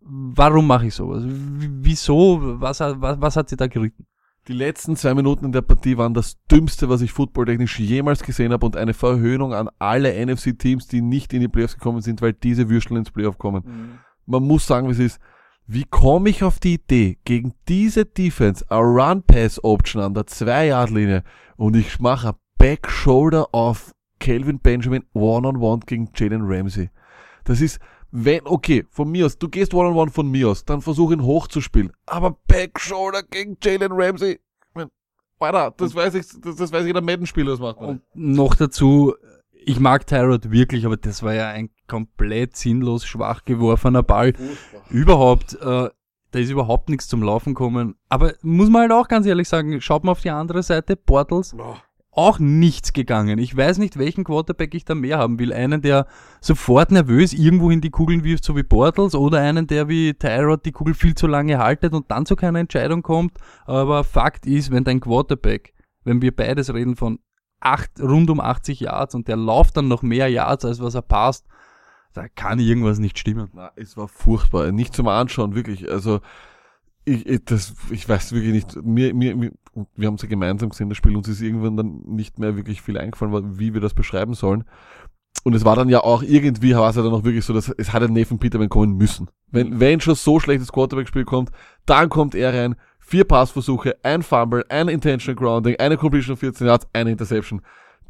warum mache ich sowas? Wieso? Was, was, was hat sie da geritten? Die letzten zwei Minuten in der Partie waren das dümmste, was ich footballtechnisch jemals gesehen habe und eine Verhöhnung an alle NFC-Teams, die nicht in die Playoffs gekommen sind, weil diese Würstel ins Playoff kommen. Mhm. Man muss sagen, wie es ist. Wie komme ich auf die Idee, gegen diese Defense a Run-Pass-Option an der 2-Yard-Linie und ich mache ein Back-Shoulder auf Calvin Benjamin One-on-One -on -one gegen Jalen Ramsey. Das ist, wenn, okay, von mir aus, du gehst One-on-One -on -one von mir aus, dann versuch ihn hochzuspielen. Aber Backshoulder gegen Jalen Ramsey, Alter, das weiß ich, das, das weiß jeder Madden-Spieler, das macht man. Und noch dazu, ich mag Tyrod wirklich, aber das war ja ein komplett sinnlos schwach geworfener Ball. Überhaupt, äh, da ist überhaupt nichts zum Laufen kommen. Aber muss man halt auch ganz ehrlich sagen, schaut mal auf die andere Seite, Portals. Oh auch nichts gegangen. Ich weiß nicht, welchen Quarterback ich da mehr haben will. Einen, der sofort nervös irgendwo in die Kugeln wirft, so wie Bortles, oder einen, der wie Tyrod die Kugel viel zu lange haltet und dann zu keiner Entscheidung kommt. Aber Fakt ist, wenn dein Quarterback, wenn wir beides reden von acht, rund um 80 Yards und der läuft dann noch mehr Yards, als was er passt, da kann irgendwas nicht stimmen. Na, es war furchtbar. Nicht zum Anschauen, wirklich. Also, ich, ich, das, ich weiß wirklich nicht. Mir, mir, mir, wir haben es ja gemeinsam gesehen, das Spiel. Uns ist irgendwann dann nicht mehr wirklich viel eingefallen, wie wir das beschreiben sollen. Und es war dann ja auch irgendwie, war es ja dann auch wirklich so, dass es hat ein Nathan Peterman kommen müssen. Wenn, wenn schon so schlechtes Quarterback-Spiel kommt, dann kommt er rein, vier Passversuche, ein Fumble, ein Intentional Grounding, eine Completion of 14 Yards, eine Interception.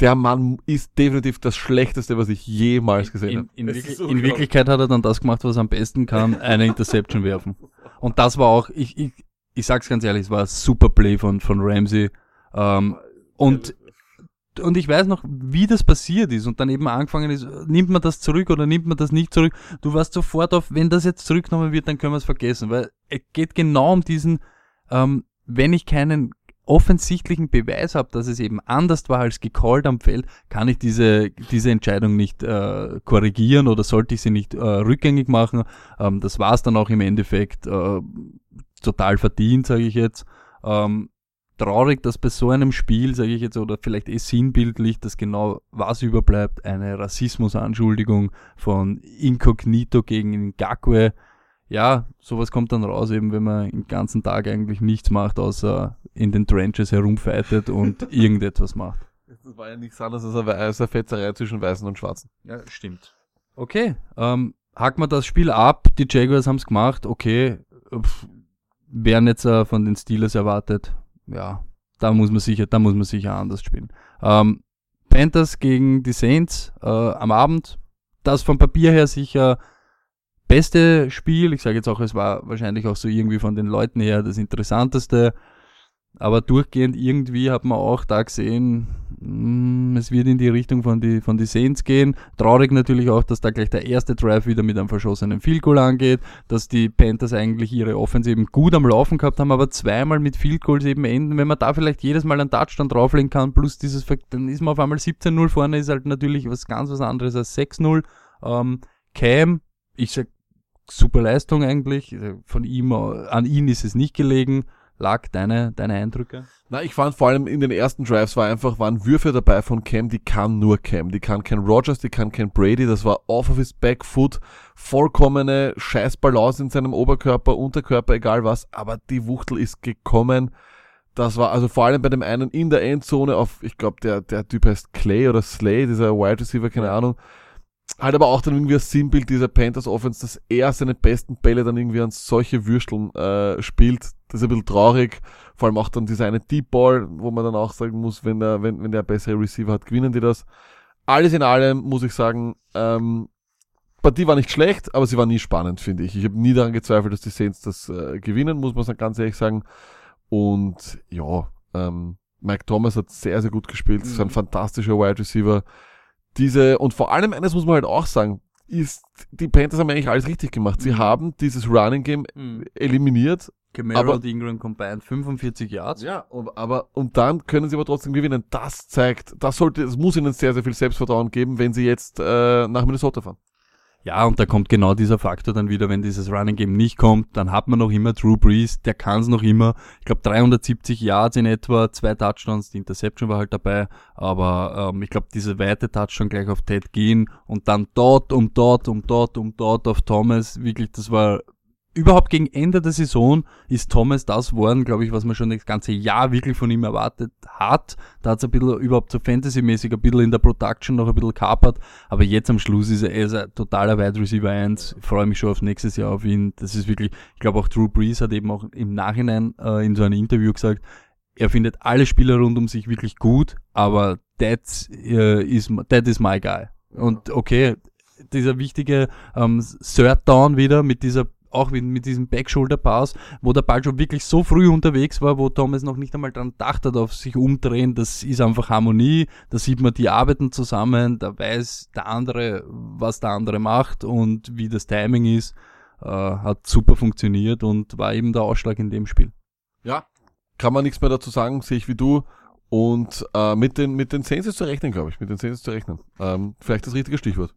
Der Mann ist definitiv das Schlechteste, was ich jemals gesehen habe. In, in, in, in Wirklichkeit hat er dann das gemacht, was er am besten kann, eine Interception werfen. Und das war auch, ich, ich, ich sag's ganz ehrlich, es war ein super Play von, von Ramsey. Ähm, und, und ich weiß noch, wie das passiert ist und dann eben angefangen ist, nimmt man das zurück oder nimmt man das nicht zurück? Du warst sofort auf, wenn das jetzt zurückgenommen wird, dann können wir es vergessen, weil es geht genau um diesen, ähm, wenn ich keinen offensichtlichen Beweis habe, dass es eben anders war als gecallt am Feld, kann ich diese, diese Entscheidung nicht äh, korrigieren oder sollte ich sie nicht äh, rückgängig machen. Ähm, das war es dann auch im Endeffekt äh, total verdient, sage ich jetzt. Ähm, traurig, dass bei so einem Spiel, sage ich jetzt, oder vielleicht eh sinnbildlich, dass genau was überbleibt, eine Rassismusanschuldigung von Incognito gegen Ngakwe ja, sowas kommt dann raus, eben wenn man den ganzen Tag eigentlich nichts macht, außer in den Trenches herumfightet und irgendetwas macht. Das war ja nichts anderes als eine, als eine Fetzerei zwischen Weißen und Schwarzen. Ja, stimmt. Okay, ähm, hacken wir das Spiel ab, die Jaguars haben es gemacht, okay, pff, werden jetzt äh, von den Steelers erwartet, ja, da muss man sicher, da muss man sicher anders spielen. Ähm, Panthers gegen die Saints äh, am Abend, das vom Papier her sicher beste Spiel. Ich sage jetzt auch, es war wahrscheinlich auch so irgendwie von den Leuten her das interessanteste. Aber durchgehend irgendwie hat man auch da gesehen, mm, es wird in die Richtung von die, von die Saints gehen. Traurig natürlich auch, dass da gleich der erste Drive wieder mit einem verschossenen Field Goal angeht, dass die Panthers eigentlich ihre Offense eben gut am Laufen gehabt haben, aber zweimal mit Field Goals eben enden. Wenn man da vielleicht jedes Mal einen Touchdown drauflegen kann, plus dieses, dann ist man auf einmal 17-0 vorne, ist halt natürlich was ganz was anderes als 6-0. Ähm, Cam, ich sag super Leistung eigentlich. Von ihm, an ihn ist es nicht gelegen. Lag deine, deine Eindrücke? Na, ich fand vor allem in den ersten Drives war einfach, waren Würfe dabei von Cam, die kann nur Cam. Die kann kein Rogers, die kann kein Brady. Das war off of his back foot. Vollkommene Scheißbalance in seinem Oberkörper, Unterkörper, egal was. Aber die Wuchtel ist gekommen. Das war also vor allem bei dem einen in der Endzone auf, ich glaube, der, der Typ heißt Clay oder Slay, dieser Wide Receiver, keine Ahnung halt aber auch dann irgendwie ein Sinnbild dieser Panthers Offense, dass er seine besten Bälle dann irgendwie an solche Würsteln äh, spielt. Das ist ein bisschen traurig. Vor allem auch dann dieser eine Deep Ball, wo man dann auch sagen muss, wenn der, wenn, wenn der bessere Receiver hat, gewinnen die das. Alles in allem muss ich sagen, ähm, Partie war nicht schlecht, aber sie war nie spannend, finde ich. Ich habe nie daran gezweifelt, dass die Saints das äh, gewinnen, muss man ganz ehrlich sagen. Und ja, ähm, Mike Thomas hat sehr, sehr gut gespielt. Mhm. ist ein fantastischer Wide Receiver diese, und vor allem eines muss man halt auch sagen, ist, die Panthers haben eigentlich alles richtig gemacht. Sie Mhm. haben dieses Running Game eliminiert. Camaro und Ingram combined 45 Yards. Ja, und, aber, und dann können sie aber trotzdem gewinnen. Das zeigt, das sollte, es muss ihnen sehr, sehr viel Selbstvertrauen geben, wenn sie jetzt äh, nach Minnesota fahren. Ja, und da kommt genau dieser Faktor dann wieder, wenn dieses Running Game nicht kommt, dann hat man noch immer Drew Brees, der kann es noch immer. Ich glaube 370 Yards in etwa, zwei Touchdowns, die Interception war halt dabei, aber ähm, ich glaube diese weite Touchdown gleich auf Ted gehen und dann dort und dort und dort und dort auf Thomas, wirklich, das war überhaupt gegen Ende der Saison ist Thomas das worden, glaube ich, was man schon das ganze Jahr wirklich von ihm erwartet hat. Da hat es ein bisschen überhaupt so Fantasy-mäßig ein bisschen in der Production noch ein bisschen kapert, aber jetzt am Schluss ist er, er ist ein totaler Wide Receiver 1. Ich freue mich schon auf nächstes Jahr auf ihn. Das ist wirklich, ich glaube auch Drew Brees hat eben auch im Nachhinein äh, in so einem Interview gesagt, er findet alle Spieler rund um sich wirklich gut, aber that's, äh, is, that is my guy. Und okay, dieser wichtige ähm, Third Down wieder mit dieser auch mit, diesem Back-Shoulder-Pass, wo der Ball schon wirklich so früh unterwegs war, wo Thomas noch nicht einmal dran gedacht hat, auf sich umdrehen, das ist einfach Harmonie, da sieht man, die arbeiten zusammen, da weiß der andere, was der andere macht und wie das Timing ist, äh, hat super funktioniert und war eben der Ausschlag in dem Spiel. Ja. Kann man nichts mehr dazu sagen, sehe ich wie du. Und äh, mit den mit den ist zu rechnen, glaube ich. Mit den ist zu rechnen. Ähm, vielleicht das richtige Stichwort.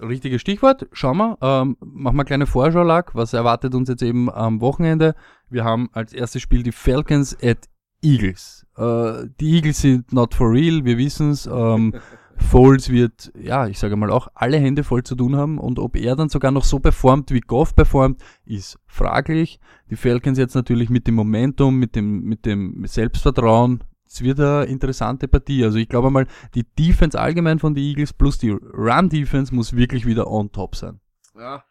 Richtiges Stichwort. Schauen wir, ähm, machen wir eine kleine Vorschau, Lack. Was erwartet uns jetzt eben am Wochenende? Wir haben als erstes Spiel die Falcons at Eagles. Äh, die Eagles sind not for real, wir wissen's. Ähm, Foles wird, ja, ich sage mal auch, alle Hände voll zu tun haben und ob er dann sogar noch so performt, wie Goff performt, ist fraglich. Die Falcons jetzt natürlich mit dem Momentum, mit dem, mit dem Selbstvertrauen, es wird eine interessante Partie. Also ich glaube mal, die Defense allgemein von den Eagles plus die Run-Defense muss wirklich wieder on top sein. Ja.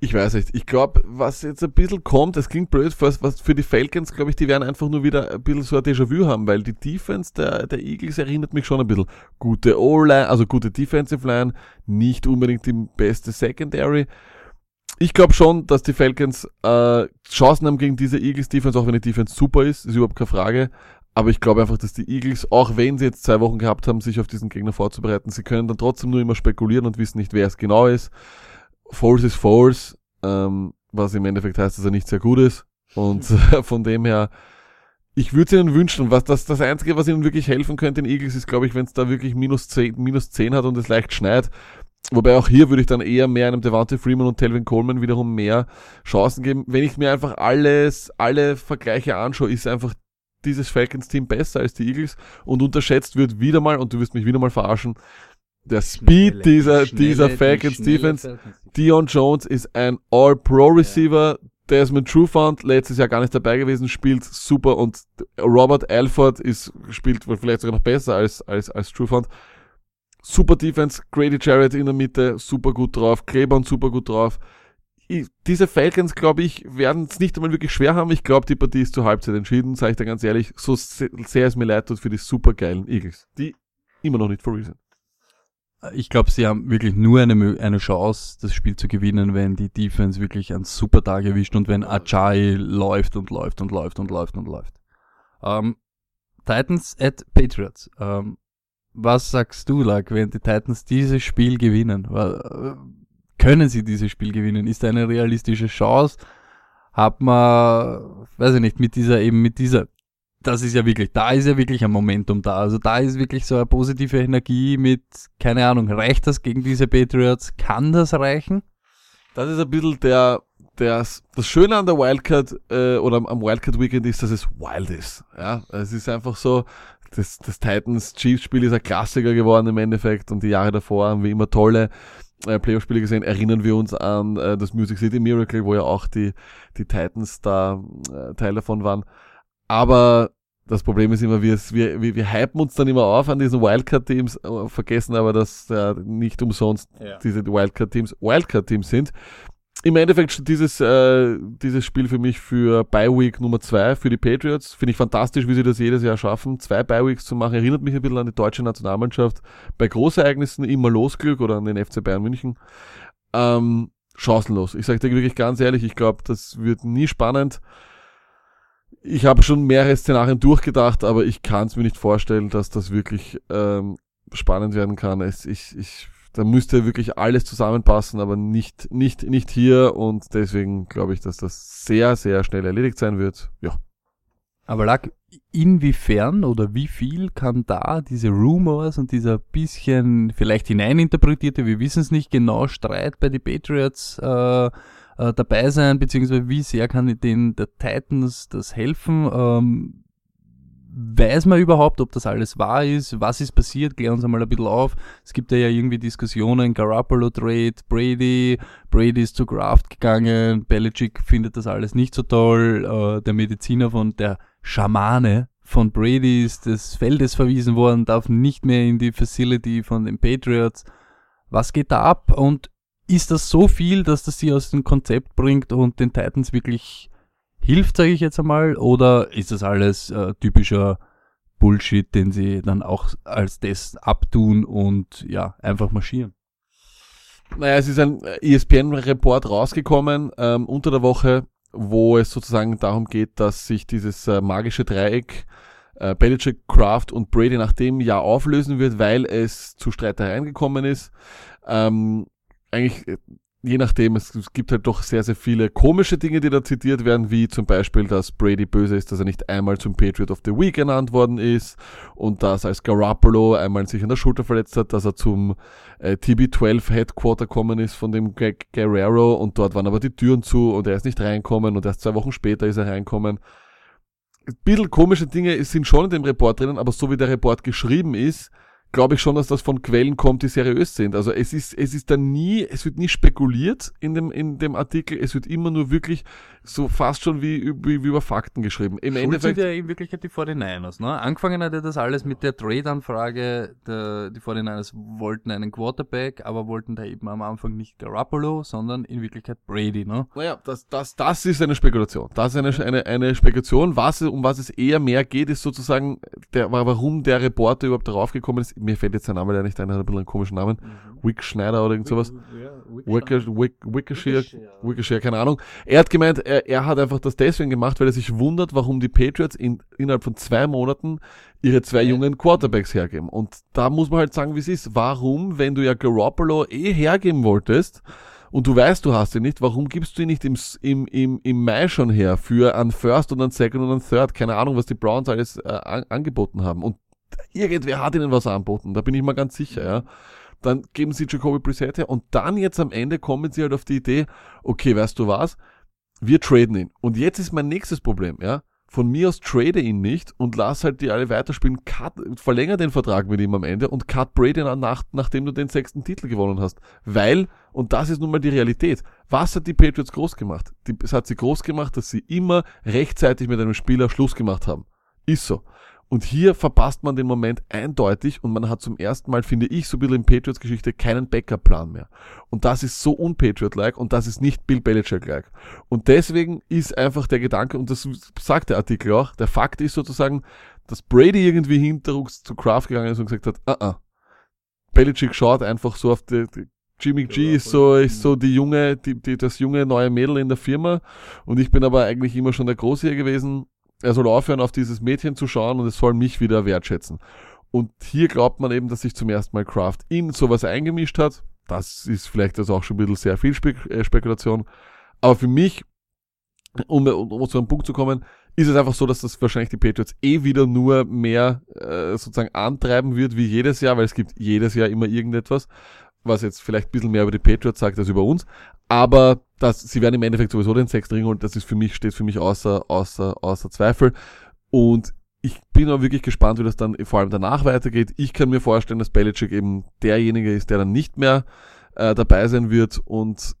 Ich weiß nicht. Ich glaube, was jetzt ein bisschen kommt, es klingt blöd, was, was für die Falcons, glaube ich, die werden einfach nur wieder ein bisschen so ein Déjà-vu haben, weil die Defense der, der Eagles erinnert mich schon ein bisschen. Gute O-Line, also gute Defensive Line, nicht unbedingt die beste Secondary. Ich glaube schon, dass die Falcons äh, Chancen haben gegen diese Eagles Defense, auch wenn die Defense super ist, ist überhaupt keine Frage. Aber ich glaube einfach, dass die Eagles, auch wenn sie jetzt zwei Wochen gehabt haben, sich auf diesen Gegner vorzubereiten, sie können dann trotzdem nur immer spekulieren und wissen nicht, wer es genau ist. False ist false, ähm, was im Endeffekt heißt, dass er nicht sehr gut ist. Und von dem her, ich würde es ihnen wünschen, was das, das Einzige, was ihnen wirklich helfen könnte in Eagles, ist, glaube ich, wenn es da wirklich minus 10, minus 10 hat und es leicht schneit. Wobei auch hier würde ich dann eher mehr einem Devante Freeman und Telvin Coleman wiederum mehr Chancen geben. Wenn ich mir einfach alles, alle Vergleiche anschaue, ist einfach dieses Falcons-Team besser als die Eagles und unterschätzt wird wieder mal, und du wirst mich wieder mal verarschen, der Speed dieser, dieser Falcons Defense. Dion Jones ist ein All-Pro-Receiver. Desmond Trufant, letztes Jahr gar nicht dabei gewesen, spielt super und Robert Alford ist, spielt vielleicht sogar noch besser als, als, als Trufant. Super Defense, Grady Jarrett in der Mitte, super gut drauf, Kleber super gut drauf. Diese Falcons, glaube ich, werden es nicht einmal wirklich schwer haben. Ich glaube, die Partie ist zur Halbzeit entschieden, sage ich dir ganz ehrlich, so se- sehr es mir leid tut für die supergeilen Eagles, die immer noch nicht for real sind. Ich glaube, sie haben wirklich nur eine, eine Chance, das Spiel zu gewinnen, wenn die Defense wirklich einen super Tag erwischt und wenn Ajay läuft und läuft und läuft und läuft und läuft. Ähm, Titans at Patriots. Ähm, was sagst du, Lack, wenn die Titans dieses Spiel gewinnen? Können sie dieses Spiel gewinnen? Ist da eine realistische Chance? Hat man, weiß ich nicht, mit dieser eben mit dieser das ist ja wirklich, da ist ja wirklich ein Momentum da. Also da ist wirklich so eine positive Energie mit, keine Ahnung, reicht das gegen diese Patriots? Kann das reichen? Das ist ein bisschen der, der, das Schöne an der Wildcard äh, oder am- am Wildcard Weekend ist, dass es wild ist. Ja, es ist einfach so, das, das Titans Chiefs Spiel ist ein Klassiker geworden im Endeffekt und die Jahre davor haben wir immer tolle äh, Playoff-Spiele gesehen. Erinnern wir uns an äh, das Music City Miracle, wo ja auch die, die Titans da äh, Teil davon waren. Aber das Problem ist immer, wir, wir, wir, hypen uns dann immer auf an diesen Wildcard-Teams, äh, vergessen aber, dass äh, nicht umsonst Ja. diese Wildcard-Teams Wildcard-Teams sind. Im Endeffekt dieses, äh, dieses Spiel für mich für Bye Week Nummer zwei für die Patriots. Finde ich fantastisch, wie sie das jedes Jahr schaffen. Zwei Bye Weeks zu machen, erinnert mich ein bisschen an die deutsche Nationalmannschaft. Bei Großereignissen immer Losglück oder an den FC Bayern München. Ähm, chancenlos. Ich sage dir wirklich ganz ehrlich, ich glaube, das wird nie spannend. Ich habe schon mehrere Szenarien durchgedacht, aber ich kann es mir nicht vorstellen, dass das wirklich ähm, spannend werden kann. Es, ich, ich, da müsste wirklich alles zusammenpassen, aber nicht, nicht, nicht hier und deswegen glaube ich, dass das sehr, sehr schnell erledigt sein wird. Ja. Aber lag, inwiefern oder wie viel kann da diese Rumors und dieser bisschen vielleicht hineininterpretierte, wir wissen es nicht genau, Streit bei den Patriots äh, äh, dabei sein, beziehungsweise wie sehr kann den der Titans das helfen? Ähm, weiß man überhaupt, ob das alles wahr ist? Was ist passiert? Klär uns einmal ein bisschen auf. Es gibt ja irgendwie Diskussionen, Garoppolo Trade, Brady, Brady ist zu Graft gegangen, Belichick findet das alles nicht so toll, äh, der Mediziner von der Schamane von Brady ist des Feldes verwiesen worden, darf nicht mehr in die Facility von den Patriots. Was geht da ab? Und ist das so viel, dass das sie aus dem Konzept bringt und den Titans wirklich hilft, sage ich jetzt einmal, oder ist das alles äh, typischer Bullshit, den sie dann auch als das abtun und ja, einfach marschieren? Naja, es ist ein ESPN-Report rausgekommen ähm, unter der Woche, wo es sozusagen darum geht, dass sich dieses äh, magische Dreieck äh, Belichick, Kraft und Brady nach dem Jahr auflösen wird, weil es zu Streitereien gekommen ist. Ähm, eigentlich äh, je nachdem, es, gibt halt doch sehr, sehr viele komische Dinge, die da zitiert werden, wie zum Beispiel, dass Brady böse ist, dass er nicht einmal zum Patriot of the Week ernannt worden ist und dass als Garoppolo einmal sich an der Schulter verletzt hat, dass er zum äh, TB12 Headquarter kommen ist von dem Greg Guerrero und dort waren aber die Türen zu und er ist nicht reinkommen und erst zwei Wochen später ist er reinkommen. Ein bisschen komische Dinge sind schon in dem Report drinnen, aber so wie der Report geschrieben ist, glaube ich schon, dass das von Quellen kommt, die seriös sind. Also es ist, es ist dann nie, es wird nie spekuliert in dem, in dem Artikel, es wird immer nur wirklich so fast schon wie, wie, wie über Fakten geschrieben. Im Schuld Endeffekt. sind ja in Wirklichkeit die 49ers, ne? Angefangen hat er das alles mit der Trade-Anfrage, die 49ers wollten einen Quarterback, aber wollten da eben am Anfang nicht Garoppolo, sondern in Wirklichkeit Brady, ne? Naja, das, das, das ist eine Spekulation. Das ist eine, eine, eine Spekulation. Was, um was es eher mehr geht, ist sozusagen, der, warum der Reporter überhaupt darauf gekommen ist. Mir fällt jetzt sein Name leider nicht ein, hat ein bisschen einen komischen Namen. Mhm. Wick Schneider oder irgend sowas. Wickershare, Wickershare, keine Ahnung. Er hat gemeint, er, er hat einfach das deswegen gemacht, weil er sich wundert, warum die Patriots in, innerhalb von zwei Monaten ihre zwei jungen Quarterbacks hergeben. Und da muss man halt sagen, wie es ist. Warum, wenn du ja Garoppolo eh hergeben wolltest, und du weißt, du hast ihn nicht, warum gibst du ihn nicht im, im, im, im Mai schon her für einen First und einen Second und einen Third? Keine Ahnung, was die Browns alles äh, an, angeboten haben. Und irgendwer hat ihnen was angeboten, da bin ich mal ganz sicher, ja dann geben sie Jacoby Brissett her und dann jetzt am Ende kommen sie halt auf die Idee, okay, weißt du was, wir traden ihn. Und jetzt ist mein nächstes Problem, ja. Von mir aus trade ihn nicht und lass halt die alle weiterspielen, cut, verlänger den Vertrag mit ihm am Ende und cut Brady nach, nachdem du den sechsten Titel gewonnen hast. Weil, und das ist nun mal die Realität, was hat die Patriots groß gemacht? Die, es hat sie groß gemacht, dass sie immer rechtzeitig mit einem Spieler Schluss gemacht haben. Ist so. Und hier verpasst man den Moment eindeutig und man hat zum ersten Mal, finde ich, so ein bisschen in Patriots-Geschichte keinen Backup-Plan mehr. Und das ist so unpatriot-like und das ist nicht Bill Belichick-like. Und deswegen ist einfach der Gedanke, und das sagt der Artikel auch, der Fakt ist sozusagen, dass Brady irgendwie hinterrucks zu Kraft gegangen ist und gesagt hat, ah, ah, Belichick schaut einfach so auf die, die Jimmy G ist so, ist so die junge, die, die, das junge neue Mädel in der Firma und ich bin aber eigentlich immer schon der Große hier gewesen er soll aufhören, auf dieses Mädchen zu schauen und es soll mich wieder wertschätzen. Und hier glaubt man eben, dass sich zum ersten Mal Kraft in sowas eingemischt hat. Das ist vielleicht also auch schon ein bisschen sehr viel äh, Spekulation. Aber für mich, um, um zu einem Punkt zu kommen, ist es einfach so, dass das wahrscheinlich die Patriots eh wieder nur mehr äh, sozusagen antreiben wird wie jedes Jahr, weil es gibt jedes Jahr immer irgendetwas, was jetzt vielleicht ein bisschen mehr über die Patriots sagt als über uns. Aber das, sie werden im Endeffekt sowieso den Sechstring und das ist für mich, steht für mich außer, außer, außer Zweifel. Und ich bin auch wirklich gespannt, wie das dann vor allem danach weitergeht. Ich kann mir vorstellen, dass Belichick eben derjenige ist, der dann nicht mehr äh, dabei sein wird. Und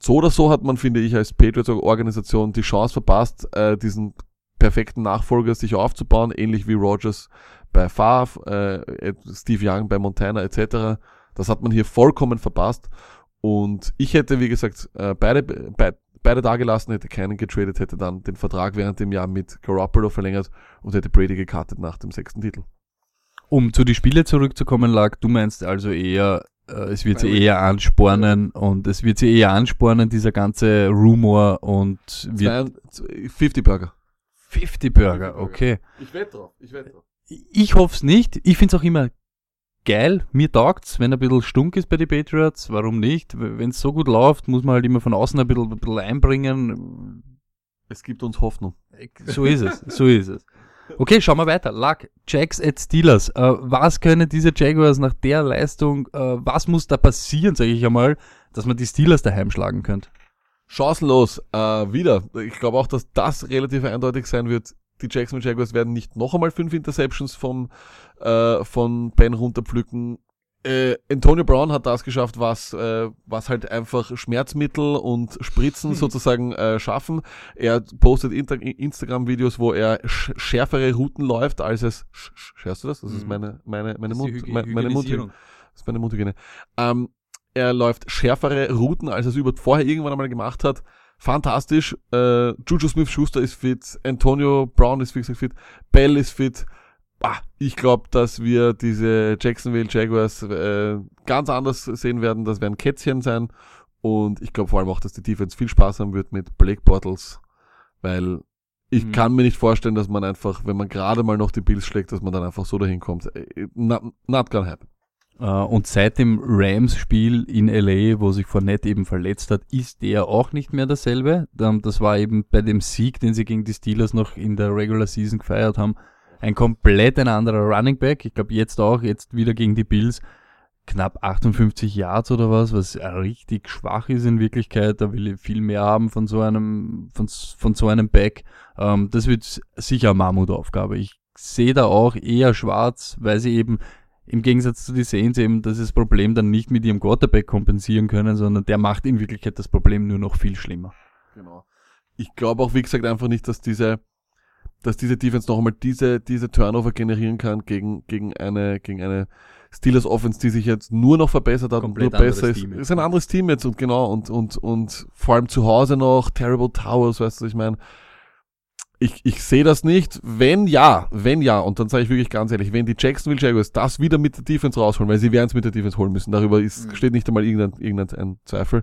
so oder so hat man, finde ich, als Patriots-Organisation die Chance verpasst, äh, diesen perfekten Nachfolger sich aufzubauen, ähnlich wie Rogers bei Favre, äh, Steve Young bei Montana etc. Das hat man hier vollkommen verpasst. Und ich hätte, wie gesagt, äh, beide, be, beide dagelassen, hätte keinen getradet, hätte dann den Vertrag während dem Jahr mit Garoppolo verlängert und hätte Brady gekartet nach dem sechsten Titel. Um zu die Spiele zurückzukommen, lag, du meinst also eher, äh, es wird sie eher anspornen und es wird sie eher anspornen, dieser ganze Rumor und wird 50 Burger. 50 Burger, okay. Ich wette drauf, ich wette drauf. Ich hoffe es nicht. Ich finde es auch immer geil, mir taugt's, wenn ein bisschen stunk ist bei den Patriots, warum nicht? Wenn es so gut läuft, muss man halt immer von außen ein bisschen, ein bisschen einbringen. Es gibt uns Hoffnung. So ist es, so ist es. Okay, schauen wir weiter. Luck, Jacks at Steelers. Äh, was können diese Jaguars nach der Leistung, äh, was muss da passieren, sage ich einmal, dass man die Steelers daheim schlagen könnte? Chancenlos, äh, wieder. Ich glaube auch, dass das relativ eindeutig sein wird. Die Jacksonville Jaguars werden nicht noch einmal fünf Interceptions vom, äh, von Ben runterpflücken. Äh, Antonio Brown hat das geschafft, was, äh, was halt einfach Schmerzmittel und Spritzen sozusagen äh, schaffen. Er postet Instagram-Videos, wo er sch schärfere Routen läuft, als es. Sch sch schärfst du das? Das ist Mhm. meine, meine, meine, Das ist die Mund, Hygi- meine, meine Mund, Hygienisierung. das ist meine Mundhygiene. Ähm, er läuft schärfere Routen, als er es über vorher irgendwann einmal gemacht hat. Fantastisch. Äh, Juju Smith-Schuster ist fit. Antonio Brown ist wie gesagt fit. Bell ist fit. Ah, ich glaube, dass wir diese Jacksonville Jaguars äh, ganz anders sehen werden. Das werden Kätzchen sein. Und ich glaube vor allem auch, dass die Defense viel Spaß haben wird mit Blake Bortles. Weil ich Mhm. kann mir nicht vorstellen, dass man einfach, wenn man gerade mal noch die Bills schlägt, dass man dann einfach so dahin kommt. Äh, Not, not gonna happen. Äh, und seit dem Rams-Spiel in LA, wo sich Fournette eben verletzt hat, ist der auch nicht mehr dasselbe. Ähm, Das war eben bei dem Sieg, den sie gegen die Steelers noch in der Regular Season gefeiert haben, ein komplett ein anderer Running Back. Ich glaube jetzt auch, jetzt wieder gegen die Bills, knapp 58 Yards oder was, was richtig schwach ist in Wirklichkeit. Da will ich viel mehr haben von so einem, von, von so einem Back. Ähm, das wird sicher eine Mammutaufgabe. Ich sehe da auch eher schwarz, weil sie eben im Gegensatz zu die Saints eben dieses Problem dann nicht mit ihrem Quarterback kompensieren können, sondern der macht in Wirklichkeit das Problem nur noch viel schlimmer. Genau. Ich glaube auch, wie gesagt, einfach nicht, dass diese, dass diese Defense noch einmal diese, diese Turnover generieren kann gegen, gegen eine, gegen eine Steelers Offense, die sich jetzt nur noch verbessert hat Komplett und nur besser ist. Team. Ist ein anderes Team jetzt und genau, und, und, und vor allem zu Hause noch Terrible Towers, weißt du, was ich meine, ich, ich sehe das nicht. Wenn ja, wenn ja, und dann sage ich wirklich ganz ehrlich, wenn die Jacksonville Jaguars das wieder mit der Defense rausholen, weil sie werden es mit der Defense holen müssen, darüber ist, Mhm. steht nicht einmal irgendein, irgendein Zweifel,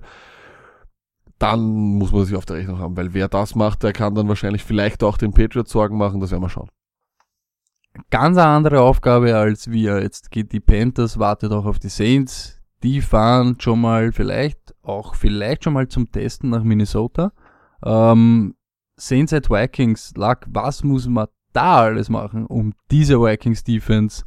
dann muss man sich auf der Rechnung haben, weil wer das macht, der kann dann wahrscheinlich vielleicht auch den Patriots Sorgen machen, das werden wir schauen. Ganz eine andere Aufgabe als wir. Jetzt geht die Panthers, wartet auch auf die Saints. Die fahren schon mal vielleicht, auch vielleicht schon mal zum Testen nach Minnesota. Ähm, At Vikings, Luck, was muss man da alles machen, um diese Vikings Defense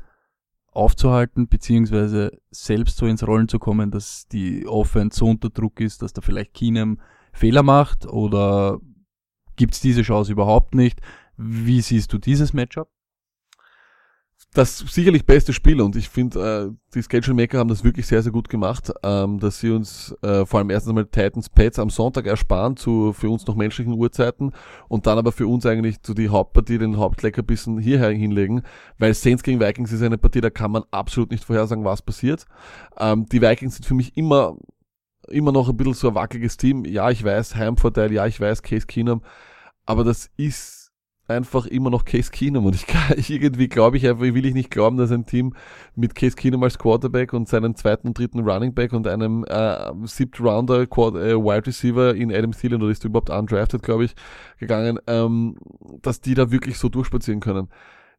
aufzuhalten, beziehungsweise selbst so ins Rollen zu kommen, dass die Offense so unter Druck ist, dass da vielleicht Keenum Fehler macht oder gibt's diese Chance überhaupt nicht? Wie siehst du dieses Matchup? Das sicherlich beste Spiel und ich finde, äh, die Schedule Maker haben das wirklich sehr, sehr gut gemacht, ähm, dass sie uns äh, vor allem erstens einmal Titans Pets am Sonntag ersparen zu für uns noch menschlichen Uhrzeiten und dann aber für uns eigentlich zu die Hauptpartie, den Hauptleckerbissen hierher hinlegen, weil Saints gegen Vikings ist eine Partie, da kann man absolut nicht vorhersagen, was passiert. Ähm, die Vikings sind für mich immer immer noch ein bisschen so ein wackeliges Team. Ja, ich weiß, Heimvorteil, ja, ich weiß, Case Keenum, aber das ist einfach immer noch Case Keenum und ich kann, irgendwie glaube ich einfach, will ich nicht glauben, dass ein Team mit Case Keenum als Quarterback und seinen zweiten und dritten Running Back und einem äh, siebten Rounder Quad, äh, Wide Receiver in Adam Thielen oder ist überhaupt undrafted, glaube ich, gegangen, ähm, dass die da wirklich so durchspazieren können.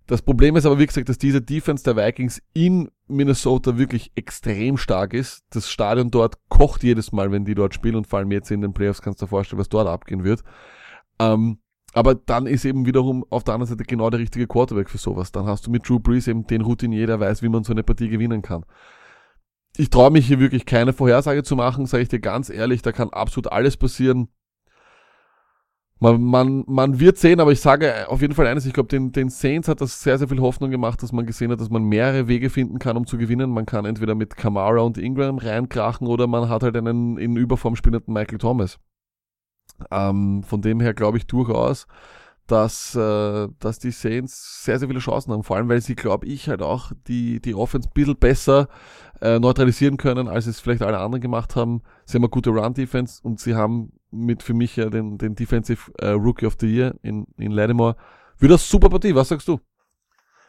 Das Problem ist aber, wie gesagt, dass diese Defense der Vikings in Minnesota wirklich extrem stark ist. Das Stadion dort kocht jedes Mal, wenn die dort spielen und vor allem jetzt in den Playoffs kannst du dir vorstellen, was dort abgehen wird. Ähm, aber dann ist eben wiederum auf der anderen Seite genau der richtige Quarterback für sowas. Dann hast du mit Drew Brees eben den Routinier, der weiß, wie man so eine Partie gewinnen kann. Ich traue mich hier wirklich keine Vorhersage zu machen, sage ich dir ganz ehrlich, da kann absolut alles passieren. Man, man, man wird sehen, aber ich sage auf jeden Fall eines, ich glaube, den, den Saints hat das sehr, sehr viel Hoffnung gemacht, dass man gesehen hat, dass man mehrere Wege finden kann, um zu gewinnen. Man kann entweder mit Kamara und Ingram reinkrachen oder man hat halt einen in Überform spielenden Michael Thomas. Ähm, von dem her glaube ich durchaus, dass, äh, dass die Saints sehr, sehr viele Chancen haben. Vor allem, weil sie, glaube ich, halt auch die, die Offense ein bisschen besser äh, neutralisieren können, als es vielleicht alle anderen gemacht haben. Sie haben eine gute Run-Defense und sie haben mit für mich ja den, den Defensive äh, Rookie of the Year in, in Lattimore. Das super Partie, was sagst du?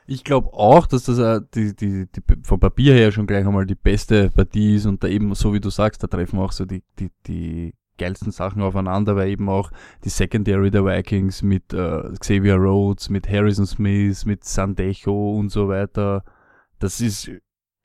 Ich glaube auch, dass das äh, die, die, die vom Papier her schon gleich einmal die beste Partie ist und da eben, so wie du sagst, da treffen auch so die, die, die geilsten Sachen aufeinander, weil eben auch die Secondary der Vikings mit äh, Xavier Rhodes, mit Harrison Smith, mit Sandejo und so weiter, das ist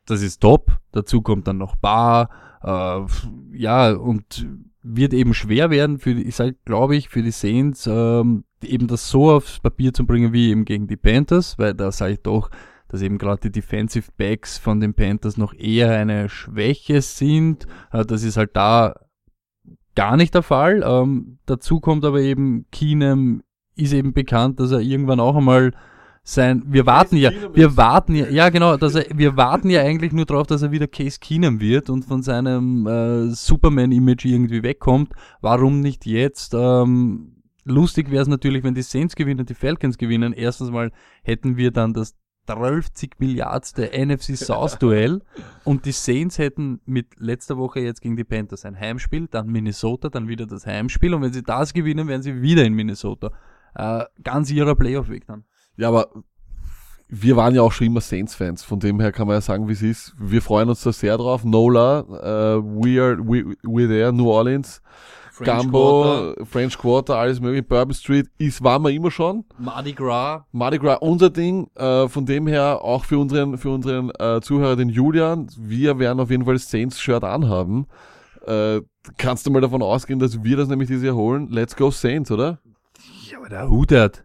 das ist top. Dazu kommt dann noch Bar, äh, ja, und wird eben schwer werden für, ich sag, glaube ich, für die Saints, ähm, eben das so aufs Papier zu bringen wie eben gegen die Panthers, weil da sage ich doch, dass eben gerade die Defensive Backs von den Panthers noch eher eine Schwäche sind. Äh, das ist halt da gar nicht der Fall. Ähm, dazu kommt aber eben Keenum ist eben bekannt, dass er irgendwann auch einmal sein, wir warten ja, wir warten ja, ja genau, dass er, wir warten ja eigentlich nur darauf, dass er wieder Case Keenum wird und von seinem äh, Superman-Image irgendwie wegkommt. Warum nicht jetzt? Ähm, lustig wäre es natürlich, wenn die Saints gewinnen, die Falcons gewinnen. Erstens mal hätten wir dann das 30 Milliardste NFC South Duell und die Saints hätten mit letzter Woche jetzt gegen die Panthers ein Heimspiel, dann Minnesota, dann wieder das Heimspiel und wenn sie das gewinnen, wären sie wieder in Minnesota. Äh, ganz ihrer Playoff-Weg dann. Ja, aber wir waren ja auch schon immer Saints-Fans, von dem her kann man ja sagen, wie es ist. Wir freuen uns da sehr drauf. Nola, uh, we are, we, we're there, New Orleans, French Gumbo, Quarter. French Quarter, alles mögliche, Bourbon Street, ist, waren wir immer schon. Mardi Gras. Mardi Gras, unser Ding, äh, von dem her auch für unseren, für unseren äh, Zuhörer, den Julian, wir werden auf jeden Fall das Saints-Shirt anhaben. Äh, kannst du mal davon ausgehen, dass wir das nämlich dieses Jahr holen? Let's go Saints, oder? Ja, aber der Hudert.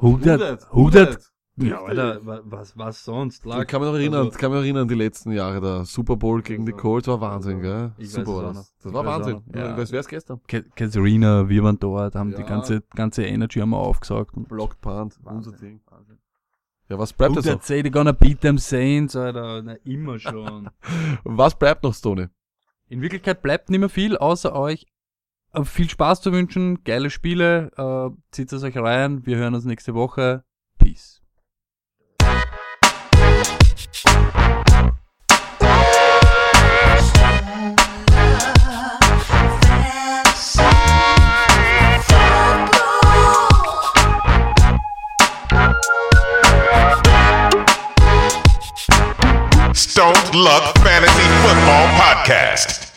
Hudert. Hudert. Ja, Alter, wa- was, was sonst? Ich kann mich noch erinnern, Also- kann mich noch erinnern, die letzten Jahre, der Super Bowl gegen die Colts war Wahnsinn, gell? Ich weiß Super es war auch das. Das war weiß Wahnsinn. Ja. Du, wer es gestern? Ka- Katharina, wir waren dort, haben die Ja. ganze, ganze Energy haben wir aufgesaugt. Und Blocked Punt, unser Wahnsinn, Ding. Wahnsinn. Ja, was bleibt jetzt Hudert noch? gonna beat them Saints, Alter. Na, immer schon. Was bleibt noch, Stone? In Wirklichkeit bleibt nicht mehr viel, außer euch äh, viel Spaß zu wünschen, geile Spiele, äh, zieht es euch rein, wir hören uns nächste Woche. Peace. Stone Luck Fantasy Football Podcast.